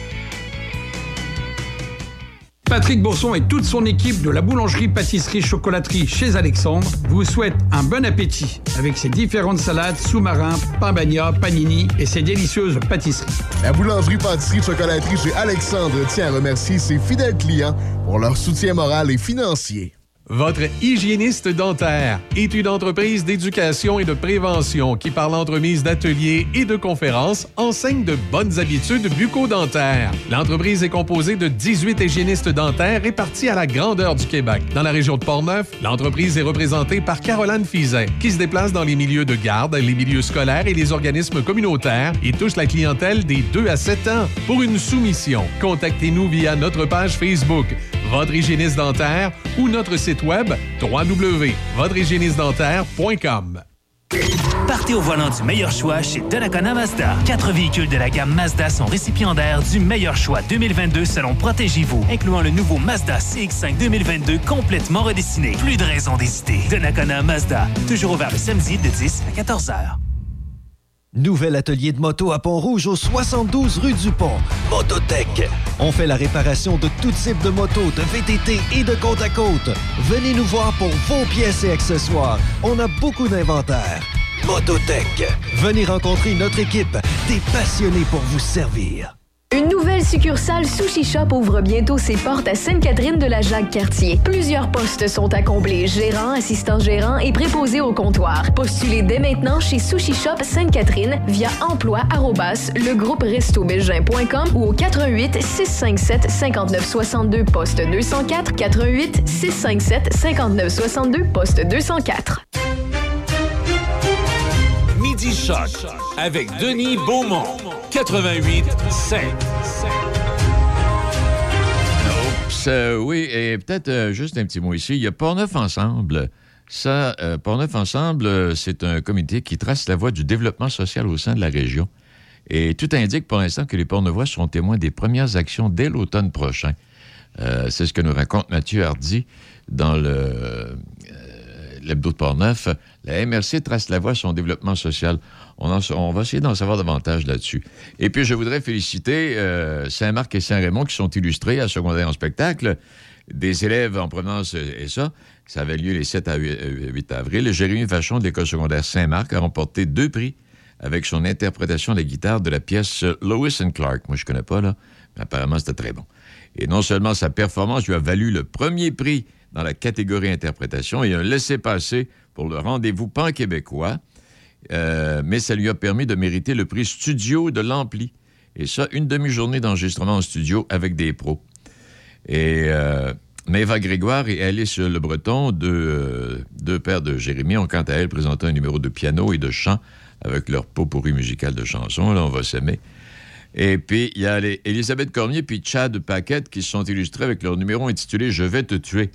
Patrick Bourson et toute son équipe de la boulangerie-pâtisserie-chocolaterie chez Alexandre vous souhaitent un bon appétit avec ses différentes salades, sous-marins, pain bagna, panini et ses délicieuses pâtisseries. La boulangerie-pâtisserie-chocolaterie chez Alexandre tient à remercier ses fidèles clients pour leur soutien moral et financier. Votre hygiéniste dentaire est une entreprise d'éducation et de prévention qui, par l'entremise d'ateliers et de conférences, enseigne de bonnes habitudes bucco-dentaires. L'entreprise est composée de 18 hygiénistes dentaires répartis à la grandeur du Québec. Dans la région de Portneuf, l'entreprise est représentée par Caroline Fizet, qui se déplace dans les milieux de garde, les milieux scolaires et les organismes communautaires et touche la clientèle des 2 à 7 ans. Pour une soumission, contactez-nous via notre page Facebook votre hygiéniste dentaire ou notre site web www.votrehygiénistedentaire.com. Partez au volant du meilleur choix chez Donnacona Mazda. Quatre véhicules de la gamme Mazda sont récipiendaires du meilleur choix 2022 selon Protégez-vous, incluant le nouveau Mazda CX-5 2022 complètement redessiné. Plus de raison d'hésiter. Donnacona Mazda, toujours ouvert le samedi de 10 à 14 heures. Nouvel atelier de moto à Pont-Rouge au 72 rue du Pont. Mototech. On fait la réparation de tout type de motos, de VTT et de côte à côte. Venez nous voir pour vos pièces et accessoires. On a beaucoup d'inventaire. Mototech. Venez rencontrer notre équipe, des passionnés pour vous servir. Une nouvelle succursale Sushi Shop ouvre bientôt ses portes à Sainte-Catherine de la Jacques-Cartier. Plusieurs postes sont à combler, gérant, assistant gérant et préposé au comptoir. Postulez dès maintenant chez Sushi Shop Sainte-Catherine via emploi arrobas legroupeRestoBelgin.com ou au 88 657 59 62 poste 204 88 657 59 62 poste 204. Midi Choc avec Denis Beaumont. 88 5. Oups, euh, oui, et peut-être euh, juste un petit mot ici. Il y a Portneuf Ensemble. Ça, euh, Portneuf Ensemble, euh, c'est un comité qui trace la voie du développement social au sein de la région. Et tout indique pour l'instant que les Portneuvois seront témoins des premières actions dès l'automne prochain. C'est ce que nous raconte Mathieu Hardy dans le, l'hebdo de Portneuf. La MRC trace la voie à son développement social. On, va essayer d'en savoir davantage là-dessus. Et puis, je voudrais féliciter euh, Saint-Marc et Saint-Raymond qui sont illustrés à secondaire en spectacle. des élèves en provenance, euh, et ça, ça avait lieu les 7 à 8 euh, 8 avril. Jérémy Vachon de l'École secondaire Saint-Marc a remporté deux prix avec son interprétation de la guitare de la pièce Lois and Clark. Moi, je connais pas, là, mais apparemment, c'était très bon. Et non seulement sa performance lui a valu le premier prix dans la catégorie interprétation et un laissez-passer pour le rendez-vous pan-québécois, euh, mais ça lui a permis de mériter le prix studio de l'Ampli. Et ça, une demi-journée d'enregistrement en studio avec des pros. Et euh, Maëva Grégoire et Alice Le Breton, deux, euh, deux pères de Jérémy, ont quant à elles présenté un numéro de piano et de chant avec leur pot pourri musical de chansons. Là, on va s'aimer. Et puis, il y a les Elisabeth Cormier puis Chad Paquette qui se sont illustrés avec leur numéro intitulé Je vais te tuer.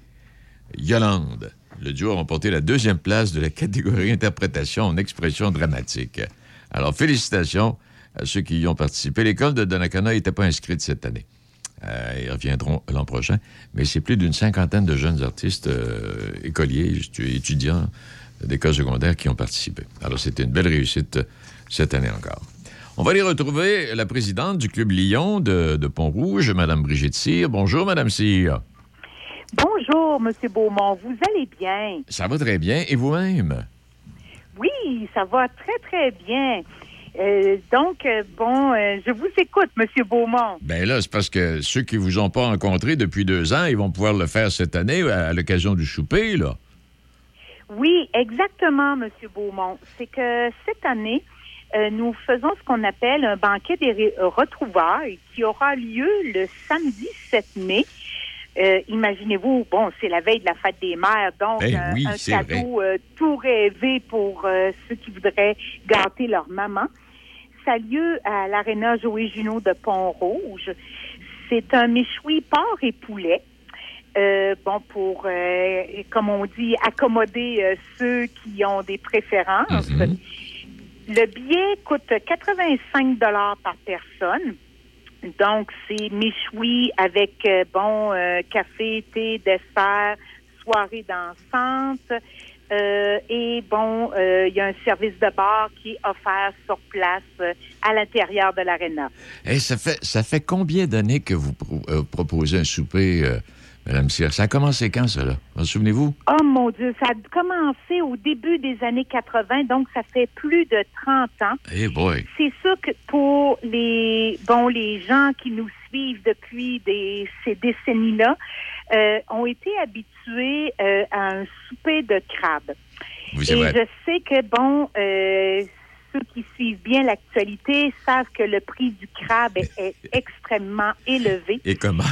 Yolande. Le duo a remporté la deuxième place de la catégorie interprétation en expression dramatique. Alors, félicitations à ceux qui y ont participé. L'école de Donnacona n'était pas inscrite cette année. Euh, ils reviendront l'an prochain. Mais c'est plus d'une cinquantaine de jeunes artistes, euh, écoliers, étu- étudiants d'école secondaire qui ont participé. Alors, c'était une belle réussite cette année encore. On va aller retrouver la présidente du Club Lyon de, de Pont-Rouge, Mme Brigitte Cyr. Bonjour, Mme Cyr. Bonjour, Monsieur Beaumont. Vous allez bien? Ça va très bien. Et vous-même? Oui, ça va très, très bien. Euh, donc, euh, bon, euh, je vous écoute, Monsieur Beaumont. Ben là, c'est parce que ceux qui vous ont pas rencontré depuis deux ans, ils vont pouvoir le faire cette année à, à l'occasion du souper, là. Oui, exactement, Monsieur Beaumont. C'est que cette année, nous faisons ce qu'on appelle un banquet des retrouvailles qui aura lieu le samedi 7 mai. Euh, Imaginez-vous, bon, c'est la veille de la fête des mères, donc Ben un- oui, un cadeau euh, tout rêvé pour euh, ceux qui voudraient gâter leur maman. Ça a lieu à l'Arena Joé Junot de Pont-Rouge. C'est un méchoui porc et poulet. Euh, bon, pour, euh, comme on dit, accommoder euh, ceux qui ont des préférences. Le billet coûte 85 dollars par personne. Donc, c'est méchoui avec, euh, bon, euh, café, thé, dessert, soirée dansante. Euh, et bon, il y a un service de bar qui est offert sur place à l'intérieur de l'aréna. Hey, ça, fait, ça fait combien d'années que vous pro- proposez un souper, Mme Cyr? Ça a commencé quand, là? Vous souvenez-vous? Oh mon Dieu, ça a commencé au début des années 80, donc ça fait plus de 30 ans. Eh boy! C'est sûr que pour les bon les gens qui nous suivent depuis des, ces décennies-là euh, ont été habitués euh, à un souper de crabe. Oui, Et je sais que bon euh, ceux qui suivent bien l'actualité savent que le prix du crabe est, est extrêmement élevé. Et comment?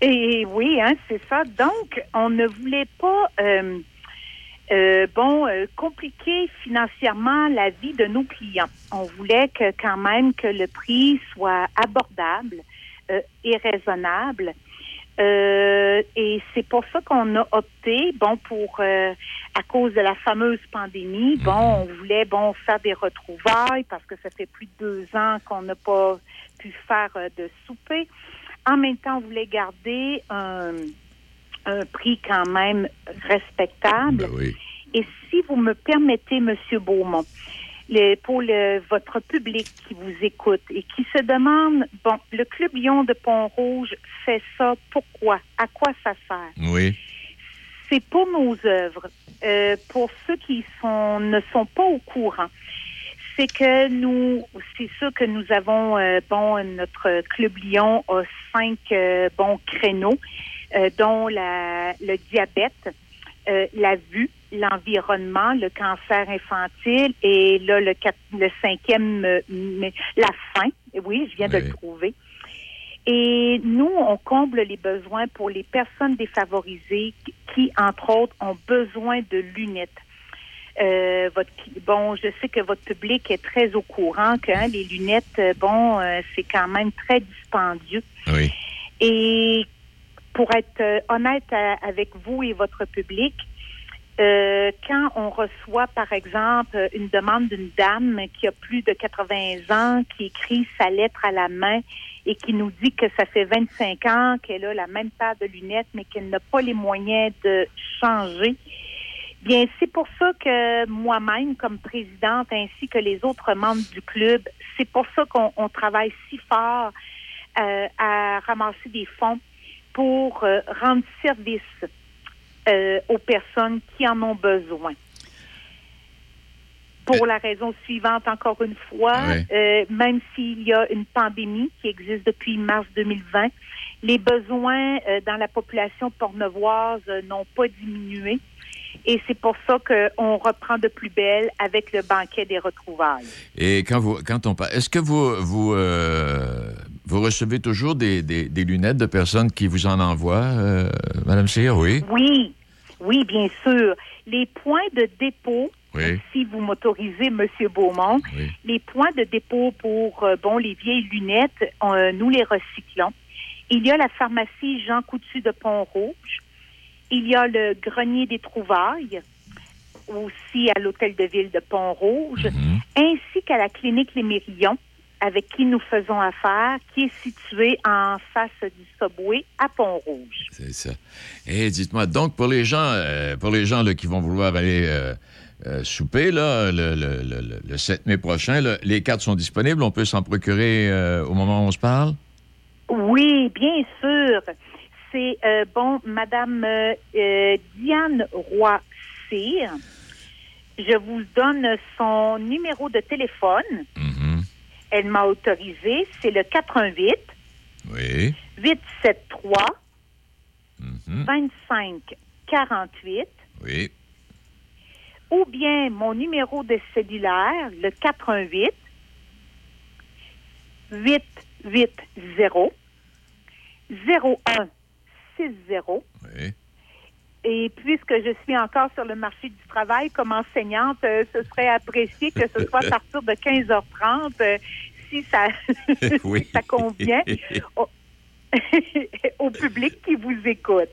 Et oui, hein, c'est ça. Donc, on ne voulait pas, euh, euh, bon, euh, compliquer financièrement la vie de nos clients. On voulait que quand même que le prix soit abordable euh, et raisonnable. Euh, et c'est pour ça qu'on a opté, bon, pour euh, à cause de la fameuse pandémie, bon, on voulait bon faire des retrouvailles parce que ça fait plus de deux ans qu'on n'a pas pu faire de souper. En même temps, on voulait garder un, un prix quand même respectable. Et si vous me permettez, Monsieur Beaumont, le- pour le- votre public qui vous écoute et qui se demande, bon, le Club Lyon de Pont-Rouge fait ça, pourquoi? À quoi ça sert? Oui. c'est pour nos œuvres. Euh, pour ceux qui sont, ne sont pas au courant, c'est que nous, c'est sûr que nous avons, euh, bon, notre Club Lyon a cinq euh, bons créneaux, euh, dont la, le diabète, la vue, l'environnement, le cancer infantile et là, le, quatre- le cinquième, la faim. Oui, je viens de le trouver. Et nous, on comble les besoins pour les personnes défavorisées qui, entre autres, ont besoin de lunettes. Euh, votre, bon, je sais que votre public est très au courant que hein, les lunettes, euh, bon, euh, c'est quand même très dispendieux. Oui. Et pour être euh, honnête euh, avec vous et votre public, euh, quand on reçoit, par exemple, une demande d'une dame qui a plus de 80 ans, qui écrit sa lettre à la main et qui nous dit que ça fait 25 ans qu'elle a la même paire de lunettes, mais qu'elle n'a pas les moyens de changer, bien, c'est pour ça que moi-même, comme présidente, ainsi que les autres membres du club, c'est pour ça qu'on on travaille si fort euh, à ramasser des fonds pour euh, rendre service euh, aux personnes qui en ont besoin. Pour la raison suivante, encore une fois, même s'il y a une pandémie qui existe depuis mars 2020, les besoins dans la population pornevoise n'ont pas diminué. Et c'est pour ça qu'on reprend de plus belle avec le banquet des retrouvailles. Et quand, vous, quand on parle, est-ce que vous, vous, euh, vous recevez toujours des, des- des lunettes de personnes qui vous en envoient, euh, Madame Cyr? Oui. Oui, oui, bien sûr. Les points de dépôt, Oui. si vous m'autorisez, Monsieur Beaumont, les points de dépôt pour euh, bon les vieilles lunettes, euh, nous les recyclons. Il y a la pharmacie Jean Coutu de Pont-Rouge. Il y a le grenier des trouvailles, aussi à l'hôtel de ville de Pont-Rouge, ainsi qu'à la clinique Les Mérillons, avec qui nous faisons affaire, qui est située en face du Subway à Pont-Rouge. C'est ça. Et dites-moi, donc, pour les gens, euh, pour les gens là, qui vont vouloir aller euh, euh, souper là, le, le- le- le- le 7 mai prochain, là, les cartes sont disponibles. On peut s'en procurer au moment où on se parle? Oui, bien sûr. C'est, euh, bon, Madame euh, euh, Diane Roy-Cyr. Je vous donne son numéro de téléphone. Elle m'a autorisé. C'est le 88 Oui. 873 25 48 Oui. ou bien mon numéro de cellulaire, le 88 880 0160. Oui. Et puisque je suis encore sur le marché du travail comme enseignante, euh, ce serait apprécié que ce soit à partir de 15h30, euh, si ça, Oui. ça convient au, au public qui vous écoute.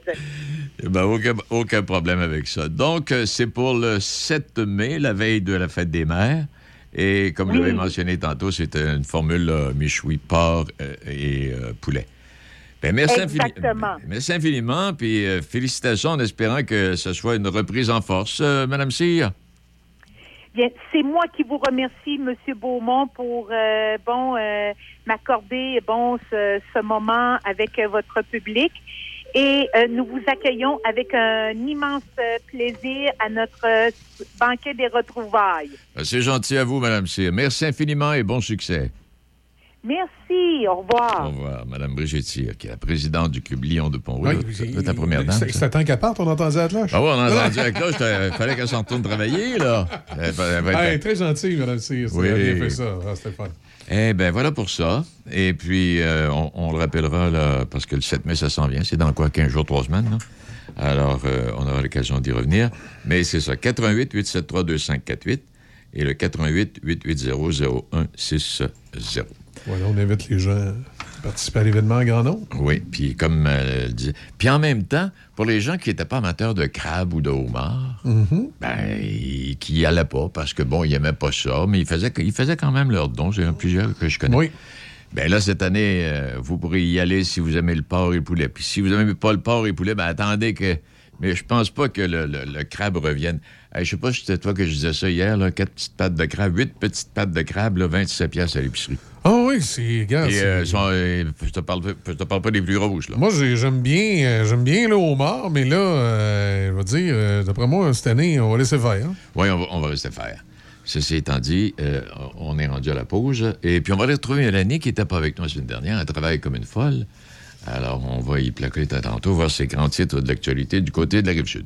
Eh ben, aucun, aucun problème avec ça. Donc, euh, c'est pour le 7 mai, la veille de la fête des mères. Et comme Oui. l'avez mentionné tantôt, c'est une formule michoui, porc et poulet. Ben, merci, infini- Exactement. merci infiniment, puis euh, félicitations en espérant que ce soit une reprise en force, euh, Madame Cyr? Bien, c'est moi qui vous remercie, Monsieur Beaumont, pour euh, bon m'accorder bon ce, ce moment avec votre public. Et nous vous accueillons avec un immense plaisir à notre banquet des retrouvailles. Ben, C'est gentil à vous, Madame Cyr. Merci infiniment et bon succès. Merci, au revoir. Au revoir, Madame Brigitte Cyr, qui est la présidente du Club Lyon de Pont-Rouge. Oui, C'est ta première dame. C'est-? C'était temps qu'elle parte, on entendait la cloche. Ah ouais, on a entendu la cloche. Il fallait qu'elle s'en retourne travailler, là. Elle va- elle va être- Hey, très gentil, Mme Cyr. Oui. Elle a bien fait ça. Ah, fun. Eh bien, voilà pour ça. Et puis, euh, on, on le rappellera, là, parce que le 7 mai, ça s'en vient. C'est dans quoi, 15 jours, 3 semaines, là? Alors, euh, on aura l'occasion d'y revenir. Mais c'est ça, 88 873 2548 et le 88 880 0160. Voilà, on invite les gens à participer à l'événement en grand nombre. Oui, puis comme euh, elle dit. Puis en même temps, pour les gens qui n'étaient pas amateurs de crabe ou de homard, Mhm. ben, ils- qui n'y allaient pas parce que, bon, ils n'aimaient pas ça, mais ils faisaient, ils faisaient quand même leur don. J'ai plusieurs que je connais. Oui. Ben là, cette année, euh, vous pourrez y aller si vous aimez le porc et le poulet. Puis si vous n'aimez pas le porc et le poulet, ben attendez que. Mais je pense pas que le, le- le crabe revienne. Hey, je sais pas si c'était toi que je disais ça hier, là, quatre petites pattes de crabe, huit petites pattes de crabe, là, 27 piastres à l'épicerie. Ah oui, c'est. euh, euh, je, te parle, je te parle pas des plus rouges, là. Moi, j'ai- j'aime bien, euh, j'aime bien le homard, mais là, euh, je vais dire, d'après moi, cette année, on va laisser faire. hein. Oui, on va, on va rester faire. Ceci étant dit, euh, on est rendu à la pause. Et puis, on va aller retrouver Mélanie qui n'était pas avec nous la semaine dernière. Elle travaille comme une folle. Alors, on va y plaquer tantôt, voir ses grands titres de l'actualité du côté de la Rive-Sud.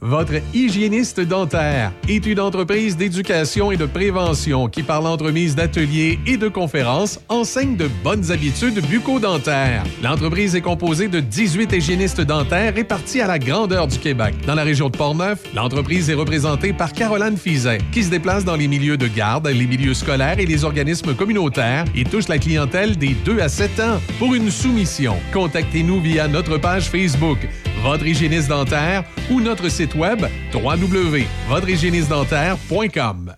Votre hygiéniste dentaire est une entreprise d'éducation et de prévention qui, par l'entremise d'ateliers et de conférences, enseigne de bonnes habitudes bucco-dentaires. L'entreprise est composée de 18 hygiénistes dentaires répartis à la grandeur du Québec. Dans la région de Portneuf, l'entreprise est représentée par Caroline Fizet, qui se déplace dans les milieux de garde, les milieux scolaires et les organismes communautaires et touche la clientèle des 2 à 7 ans. Pour une soumission, contactez-nous via notre page Facebook votre hygiéniste dentaire ou notre site web www.votrehygiénistedentaire.com.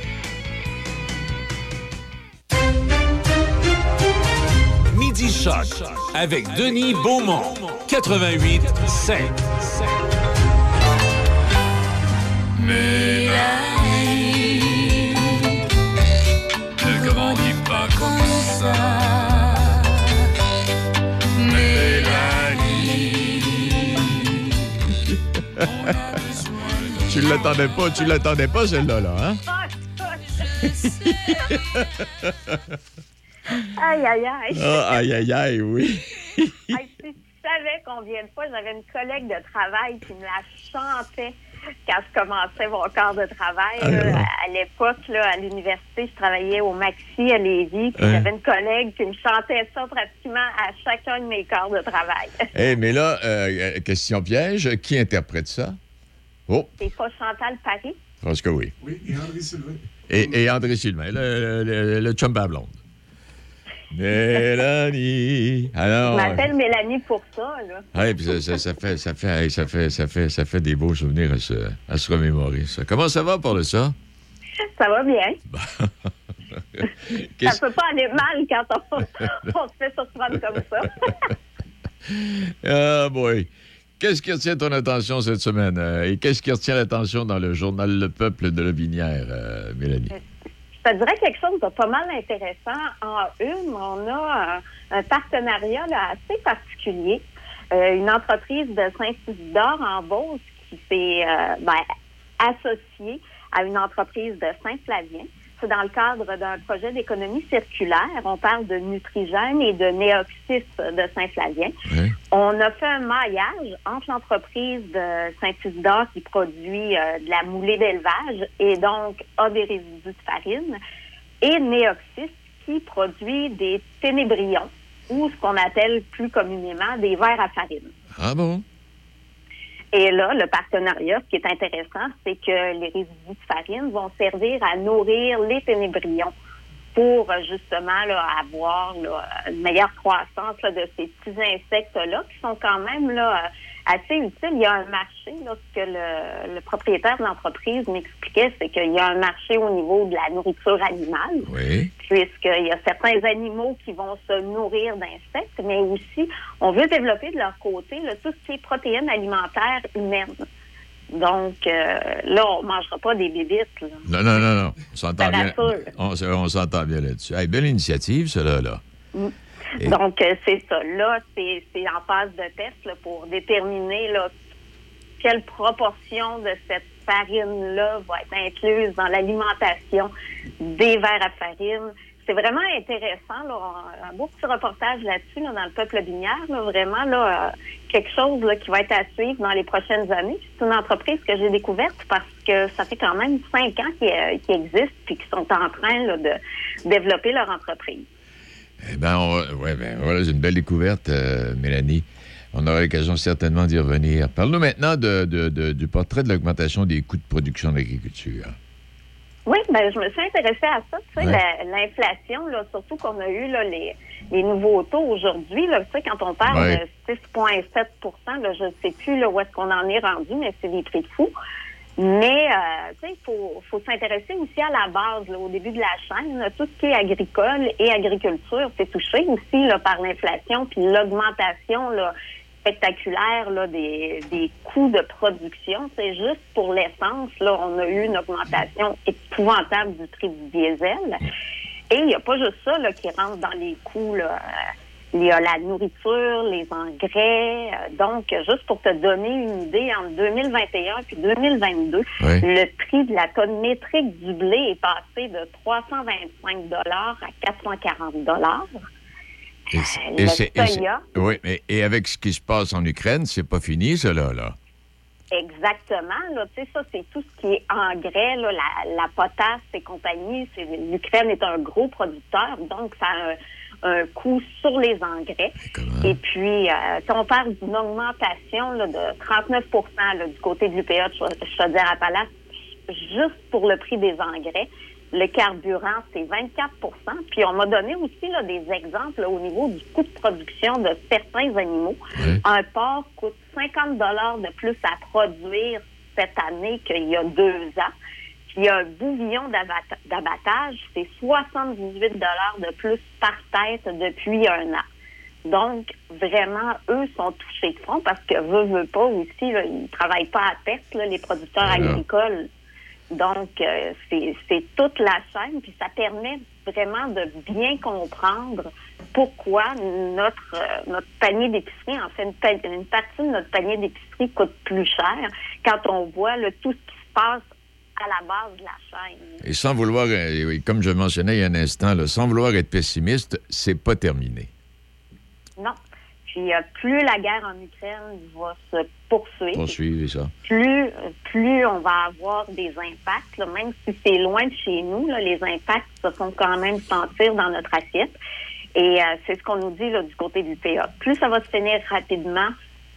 Midi Choc avec Denis Beaumont. 88 5. Mélanie, ne grandis pas comme ça. Mélanie, tu l'attendais pas, tu l'attendais pas, celle-là, là, hein? Aïe, aïe, aïe. Ah, aïe, aïe, aïe, oui. Si tu savais combien de fois j'avais une collègue de travail qui me la chantait quand je commençais mon corps de travail. Ah, là. ouais. à l'époque, là, à l'université, je travaillais au Maxi à Lévis. puis Hein? J'avais une collègue qui me chantait ça pratiquement à chacun de mes corps de travail. Eh, mais là, euh, question piège, qui interprète ça? Oh, C'est pas Chantal Paris? je pense que oui. Oui, et André Sylvain. Et, et André Sylvain, le, le, le chum blonde. Mélanie. Je Alors. m'appelle Mélanie pour ça, là. Ouais, puis ça, ça- ça fait, ça, fait, ça, fait, ça, fait, ça fait des beaux souvenirs à se, à se remémorer. Ça. Comment ça va pour le ça? Ça va bien. Ça peut pas aller mal quand on, on se fait surprendre comme ça. Ah, boy. Qu'est-ce qui retient ton attention cette semaine? euh, et qu'est-ce qui retient l'attention dans le journal Le Peuple de la Binière, euh, Mélanie? Je te dirais quelque chose de pas mal intéressant. En une, on a un, un partenariat là, assez particulier. Euh, une entreprise de Saint-Isidore en Beauce qui s'est euh, ben, associée à une entreprise de Saint-Flavien. C'est dans le cadre d'un projet d'économie circulaire. On parle de Nutrigène et de Néoxys de Saint-Flavien. On a fait un maillage entre l'entreprise de Saint-Isidore qui produit euh, de la moulée d'élevage et donc a des résidus de farine et Néoxys qui produit des ténébrions ou ce qu'on appelle plus communément des verres à farine. Ah bon? Et là, le partenariat, ce qui est intéressant, c'est que les résidus de farine vont servir à nourrir les ténébrions pour euh, justement là, avoir une meilleure croissance de ces petits insectes-là qui sont quand même là, euh, assez utiles. Il y a un marché, là, ce que le, le propriétaire de l'entreprise m'expliquait, c'est qu'il y a un marché au niveau de la nourriture animale Oui. puisqu'il y a certains animaux qui vont se nourrir d'insectes, mais aussi, on veut développer de leur côté là, tout ce qui est protéines alimentaires humaines. Donc, euh, là, on ne mangera pas des bébites. là. Non, non, non, non. On s'entend bien. On, on s'entend bien là-dessus. Hey, belle initiative, cela, là. Mm. Et- Donc, euh, c'est ça. Là, c'est en phase de test pour déterminer là, quelle proportion de cette farine-là va être incluse dans l'alimentation des verres à farine. c'est vraiment intéressant. Là, un beau petit reportage là-dessus, là, dans le peuple binière. Là, vraiment, là, euh, quelque chose qui va être à suivre dans les prochaines années. C'est une entreprise que j'ai découverte parce que ça fait quand même cinq ans qu'ils euh, existent puis qu'ils sont en train de développer leur entreprise. Eh bien, ouais, ben, voilà, c'est une belle découverte, euh, Mélanie. On aura l'occasion certainement d'y revenir. Parle-nous maintenant de- de- de- du portrait de l'augmentation des coûts de production d'agriculture. Oui, ben je me suis intéressée à ça. Tu sais, Ouais. l'inflation, là, surtout qu'on a eu là, les, les nouveaux taux aujourd'hui. Là, tu sais, quand on parle Ouais. de 6,7 là, je ne sais plus là, où est-ce qu'on en est rendu, mais c'est des prix de fou. Mais euh, il faut, faut s'intéresser aussi à la base, là, au début de la chaîne. tout ce qui est agricole et agriculture, c'est touché aussi là, par l'inflation, puis l'augmentation spectaculaire là, des, des coûts de production. C'est juste pour l'essence, là, on a eu une augmentation épouvantable du prix du diesel. Et il n'y a pas juste ça là, qui rentre dans les coûts. Là. Euh, Il y a la nourriture, les engrais. Euh, Donc, juste pour te donner une idée, entre 2021 et 2022, Oui. le prix de la tonne métrique du blé est passé de 325 à 440 Et, Euh, et oui, mais et avec ce qui se passe en Ukraine, c'est pas fini, cela, là. Exactement. Là, tu sais, ça, c'est tout ce qui est engrais, là, la, la potasse et compagnie. C'est, L'Ukraine est un gros producteur, donc ça a un, un coût sur les engrais. Et puis, euh, si on parle d'une augmentation là, de 39 là, du côté de l'UPA de Chau- Chaudière-Appalaches, juste pour le prix des engrais. Le carburant, c'est 24% Puis on m'a donné aussi là, des exemples là, au niveau du coût de production de certains animaux. Un porc coûte 50 de plus à produire cette année qu'il y a deux ans. Puis un bouvillon d'abattage, c'est 78 de plus par tête depuis un an. Donc, vraiment, eux sont touchés de front parce que veut, veut pas aussi, là, ils travaillent pas à perte, là, les producteurs Voilà. agricoles. Donc, euh, c'est toute la chaîne, puis ça permet vraiment de bien comprendre pourquoi notre, euh, notre panier d'épicerie, en fait, une, pa- une partie de notre panier d'épicerie coûte plus cher quand on voit tout ce qui se passe à la base de la chaîne. Et sans vouloir, euh, comme je mentionnais il y a un instant, là, sans vouloir être pessimiste, c'est pas terminé. Non. Puis euh, plus la guerre en Ukraine va se poursuivre, Poursuivre ça. plus, plus on va avoir des impacts, là, même si c'est loin de chez nous, là, les impacts se font quand même sentir dans notre assiette. Et euh, c'est ce qu'on nous dit là, du côté du PA. Plus ça va se finir rapidement,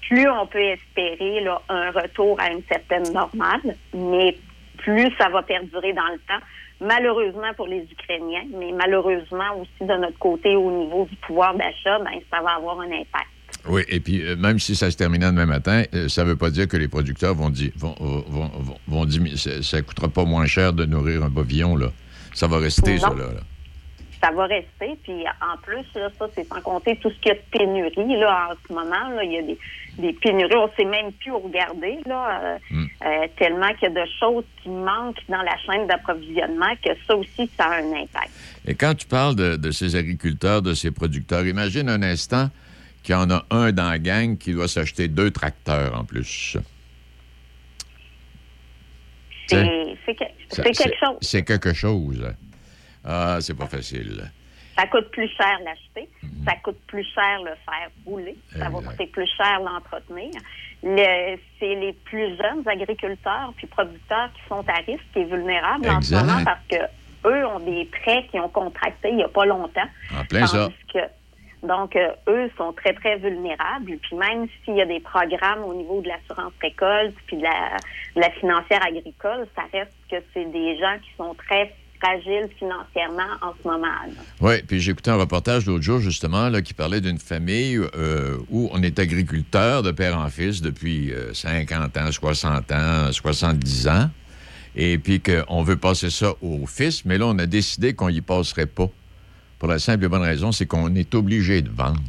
plus on peut espérer là, un retour à une certaine normale, mais plus ça va perdurer dans le temps. Malheureusement pour les Ukrainiens, mais malheureusement aussi de notre côté au niveau du pouvoir d'achat, ben, ça va avoir un impact. Oui, et puis euh, même si ça se terminait demain matin, euh, ça ne veut pas dire que les producteurs vont dire vont, vont, vont. Ça ne coûtera pas moins cher de nourrir un pavillon, là. Ça va rester, Non. ça, là. là. Ça va rester. Puis en plus, là, ça, c'est sans compter tout ce qu'il y a de pénurie. Là, en ce moment, là, il y a des, des pénuries. On ne sait même plus où regarder, là, euh, euh, tellement qu'il y a de choses qui manquent dans la chaîne d'approvisionnement que ça aussi, ça a un impact. Et quand tu parles de, de ces agriculteurs, de ces producteurs, imagine un instant qu'il y en a un dans la gang qui doit s'acheter deux tracteurs en plus. C'est quelque chose. C'est quelque chose. Ah, c'est pas facile. Ça coûte plus cher l'acheter. Mhm. Ça coûte plus cher le faire rouler. Ça va coûter plus cher l'entretenir. Le- C'est les plus jeunes agriculteurs puis producteurs qui sont à risque et vulnérables en ce Exact. moment parce que eux ont des prêts qui ont contractés il n'y a pas longtemps. En plein ça. Que- donc, euh, eux sont très, très vulnérables. Puis même s'il y a des programmes au niveau de l'assurance récolte puis de la, de la financière agricole, ça reste que c'est des gens qui sont très fragiles financièrement en ce moment. Oui, puis j'ai écouté un reportage l'autre jour, justement, là, qui parlait d'une famille euh, où on est agriculteur de père en fils depuis euh, 50 ans, 60 ans, 70 ans, et puis qu'on veut passer ça au fils, mais là, on a décidé qu'on y passerait pas. Pour la simple et bonne raison, c'est qu'on est obligé de vendre.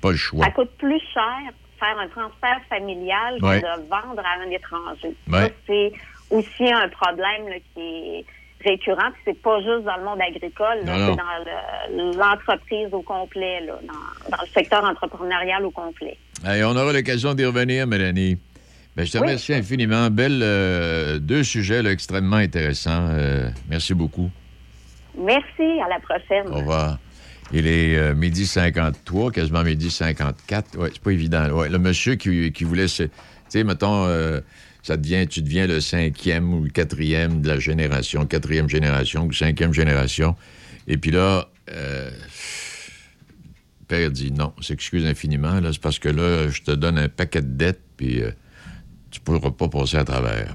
Pas le choix. Ça coûte plus cher faire un transfert familial Ouais. que de vendre à un étranger. Ouais. C'est aussi un problème là, qui est récurrent. Puis c'est pas juste dans le monde agricole, c'est dans le- l'entreprise au complet, là, dans, dans le secteur entrepreneurial au complet. On aura l'occasion d'y revenir, Mélanie. Ben, je te Oui. remercie infiniment. Belle, euh, deux sujets là, extrêmement intéressants. Euh, merci beaucoup. Merci, à la prochaine. Au revoir. Il est euh, midi 53, quasiment midi 54. Ouais, c'est pas évident. Ouais, le monsieur qui, qui voulait se. Tu sais, mettons, euh, ça devient, tu deviens le cinquième ou le quatrième de la génération, quatrième génération ou cinquième génération. Et puis là, euh, père dit non, s'excuse infiniment, c'est parce que là, je te donne un paquet de dettes, puis euh, tu pourras pas passer à travers.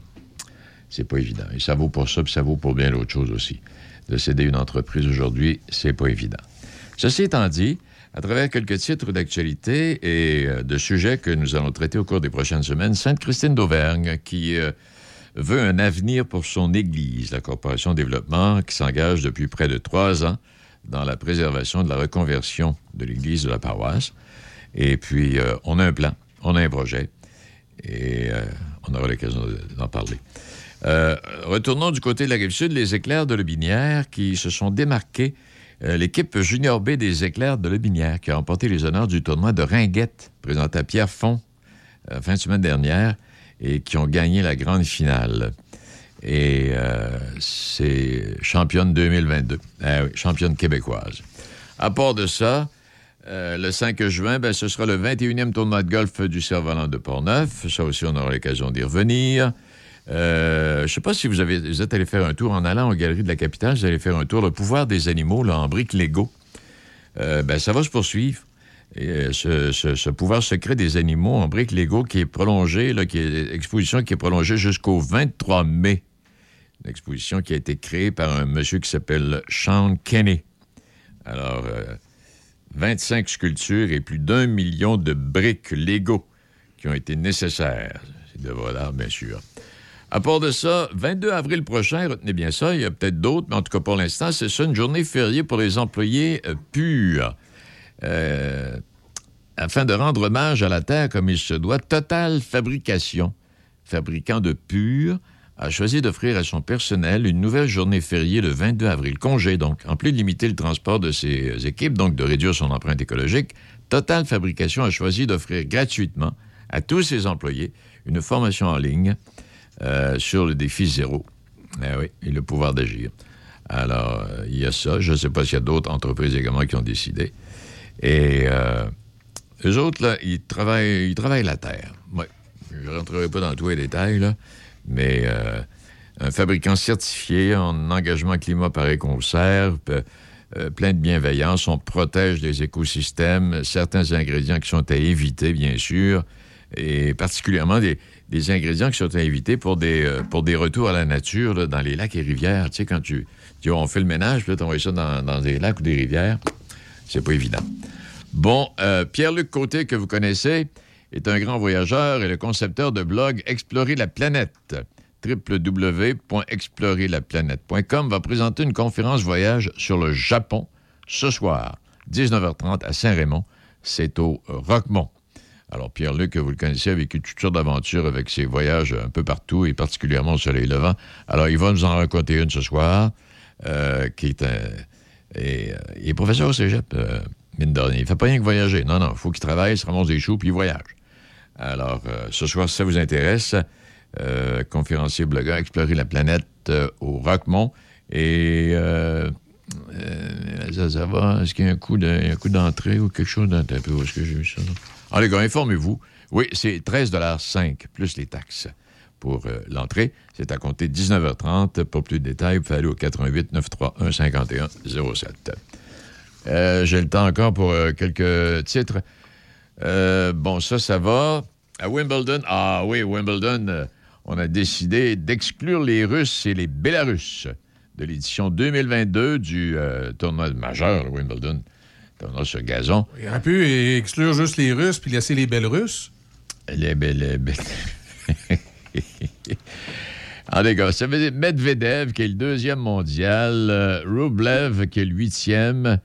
C'est pas évident. Et ça vaut pour ça, puis ça vaut pour bien d'autres choses aussi. De céder une entreprise aujourd'hui, c'est pas évident. Ceci étant dit, à travers quelques titres d'actualité et euh, de sujets que nous allons traiter au cours des prochaines semaines, Sainte-Christine d'Auvergne, qui euh, veut un avenir pour son Église, la Corporation Développement, qui s'engage depuis près de trois ans dans la préservation de la reconversion de l'Église de la paroisse. Et puis, euh, on a un plan, on a un projet, et on aura l'occasion de- d'en parler. Retournons du côté de la rive sud, les éclairs de Lobinière qui se sont démarqués. Euh, L'équipe Junior B des éclairs de Lobinière qui a remporté les honneurs du tournoi de Ringuette, présenté à Pierre Font euh, fin de semaine dernière, et qui ont gagné la grande finale. Et euh, c'est championne 2022. Ah championne québécoise. À part de ça, le 5 juin, ben, ce sera le 21e tournoi de golf du Cerf-Volant de Portneuf. Ça aussi, on aura l'occasion d'y revenir. Euh, je ne sais pas si vous, avez, vous êtes allé faire un tour en allant aux Galeries de la Capitale. Vous allez faire un tour. Le pouvoir des animaux là, en briques Lego. Euh, ben, ça va se poursuivre. Euh, ce, pouvoir secret des animaux en briques Lego qui est prolongé, là, qui est prolongée jusqu'au 23 mai. Une exposition qui a été créée par un monsieur qui s'appelle Sean Kenny. Alors, euh, 25 sculptures et plus d'un million de briques Lego qui ont été nécessaires. C'est de l'art, bien sûr. À part de ça, 22 avril prochain, retenez bien ça, il y a peut-être d'autres, mais en tout cas pour l'instant, c'est ça, une journée fériée pour les employés euh, purs. Euh, afin de rendre hommage à la Terre comme il se doit, Total Fabrication, fabricant de pur, a choisi d'offrir à son personnel une nouvelle journée fériée le 22 avril. Congé, donc. En plus de limiter le transport de ses équipes, donc de réduire son empreinte écologique, Total Fabrication a choisi d'offrir gratuitement à tous ses employés une formation en ligne euh, sur le défi zéro. Eh oui, et le pouvoir d'agir. Alors, euh, il y a ça. Je ne sais pas s'il y a d'autres entreprises également qui ont décidé. Et euh, eux autres, là, ils travaillent, ils travaillent la terre. Ouais. Je ne rentrerai pas dans tous les détails, là, mais euh, un fabricant certifié en engagement climat par Éconserve, pe- euh, plein de bienveillance, on protège les écosystèmes, certains ingrédients qui sont à éviter, bien sûr, et particulièrement des, des ingrédients qui sont éviter pour des, euh, pour des retours à la nature dans les lacs et rivières. Tu sais, quand tu, tu on fait le ménage, puis là, envoies ça dans, dans des lacs ou des rivières, c'est pas évident. Bon, euh, Pierre-Luc Côté, que vous connaissez, est un grand voyageur et le concepteur de blog Explorer la planète. www.explorerlaplanète.com va présenter une conférence voyage sur le Japon ce soir, 19h30 à Saint-Raymond. C'est au Roquemont. Alors, Pierre-Luc, vous le connaissez, a vécu toutes sortes d'aventures avec ses voyages un peu partout et particulièrement au soleil levant. Alors, il va nous en raconter une ce soir, euh, qui est un. et, euh, il est professeur au cégep, euh, mine de rien. Il ne fait pas rien que voyager. Non, non, il faut qu'il travaille, se ramasse des choux, puis il voyage. Alors, euh, ce soir, si ça vous intéresse, euh, conférencier blogueur, explorer la planète euh, au Roquemont. Et euh, euh, ça, ça va? Est-ce qu'il y a un coup d'entrée ou quelque chose dans? Où est-ce que j'ai vu ça? Ah, les informez-vous. Oui, c'est 13,5 plus les taxes pour euh, l'entrée. C'est à compter de 19h30. Pour plus de détails, vous pouvez aller au 88 931 51 07. Euh, J'ai le temps encore pour euh, quelques titres. Euh, bon, ça, ça va. À Wimbledon, ah oui, Wimbledon, on a décidé d'exclure les Russes et les Bélarusses de l'édition 2022 du tournoi majeur, le Wimbledon, tournoi sur gazon. Il aurait pu exclure juste les Russes puis laisser les belles Russes. Les belles. les belles- les gars, ça veut dire Medvedev, qui est le deuxième mondial, euh, Rublev, qui est le huitième,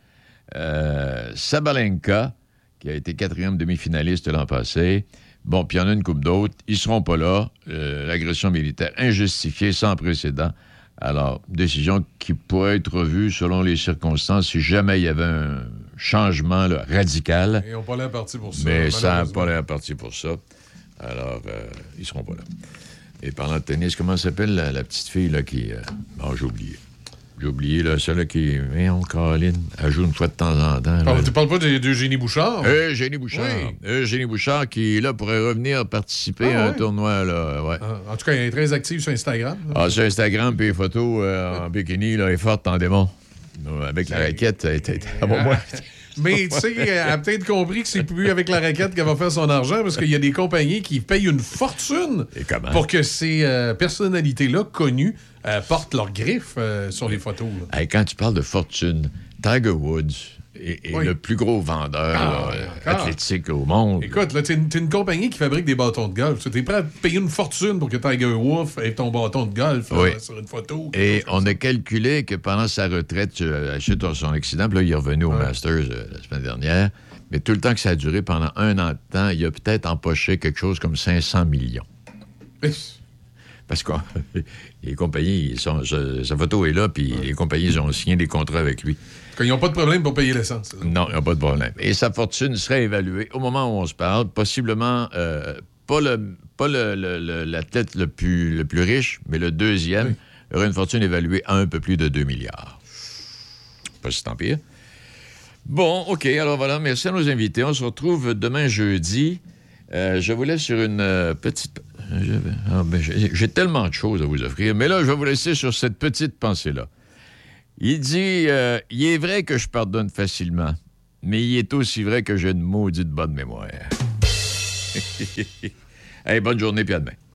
euh, Sabalenka, qui a été quatrième demi-finaliste l'an passé. Bon, puis il y en a une coupe d'autres. Ils seront pas là. Euh, L'agression militaire injustifiée, sans précédent. Alors, décision qui pourrait être revue selon les circonstances si jamais il y avait un changement là, radical. Ils n'ont pas l'air partis pour ça. Mais ça n'a pas l'air parti pour ça. Alors, euh, ils seront pas là. Et parlant de tennis, comment s'appelle la, la petite fille là, qui. euh, Bon, j'ai oublié. J'ai oublié, là, celui qui. Voyons, Caroline, elle joue une fois de temps en temps. là. Ah, tu parles pas de- d'Eugénie Bouchard? Eugénie Bouchard. Oui. Eugénie Bouchard qui, là, pourrait revenir participer Ah, à un tournoi, là. Ouais. En tout cas, elle est très active sur Instagram. Ah, sur Instagram, puis les photos euh, en bikini, là, est forte en démon. Euh, Avec la raquette, elle était. Bon, moi. Mais tu sais, elle a peut-être compris que c'est plus avec la raquette qu'elle va faire son argent parce qu'il y a des compagnies qui payent une fortune pour que ces euh, personnalités-là connues euh, portent leurs griffes euh, sur les photos. Hey, quand tu parles de fortune, Tiger Woods Oui. le plus gros vendeur Ah, là, athlétique au monde. Écoute, là, t'es une, t'es une compagnie qui fabrique des bâtons de golf. Tu es prêt à payer une fortune pour que Tiger Woods ait ton bâton de golf là, sur une photo. Et on a calculé que pendant sa retraite, euh, suite à son accident, puis là, il est revenu au Masters euh, la semaine dernière, mais tout le temps que ça a duré, pendant un an de temps, il a peut-être empoché quelque chose comme 500 millions. Parce que les compagnies, sont- sa, photo est là, puis les compagnies ont signé des contrats avec lui. Ils n'ont pas de problème pour payer l'essence. Non, il n'y a pas de problème. Et sa fortune serait évaluée au moment où on se parle, possiblement euh, pas le pas le- le- le- l'athlète le plus, le plus riche, mais le deuxième aurait une fortune évaluée à un peu plus de 2 milliards. Pas si tant pire. Bon, OK, alors voilà, merci à nos invités. On se retrouve demain jeudi. Euh, je vous laisse sur une euh, petite... ah, ben, J'ai j'ai tellement de choses à vous offrir, mais là, je vais vous laisser sur cette petite pensée-là. Il dit euh, Il est vrai que je pardonne facilement, mais il est aussi vrai que j'ai une maudite bonne mémoire. bonne journée, puis à demain.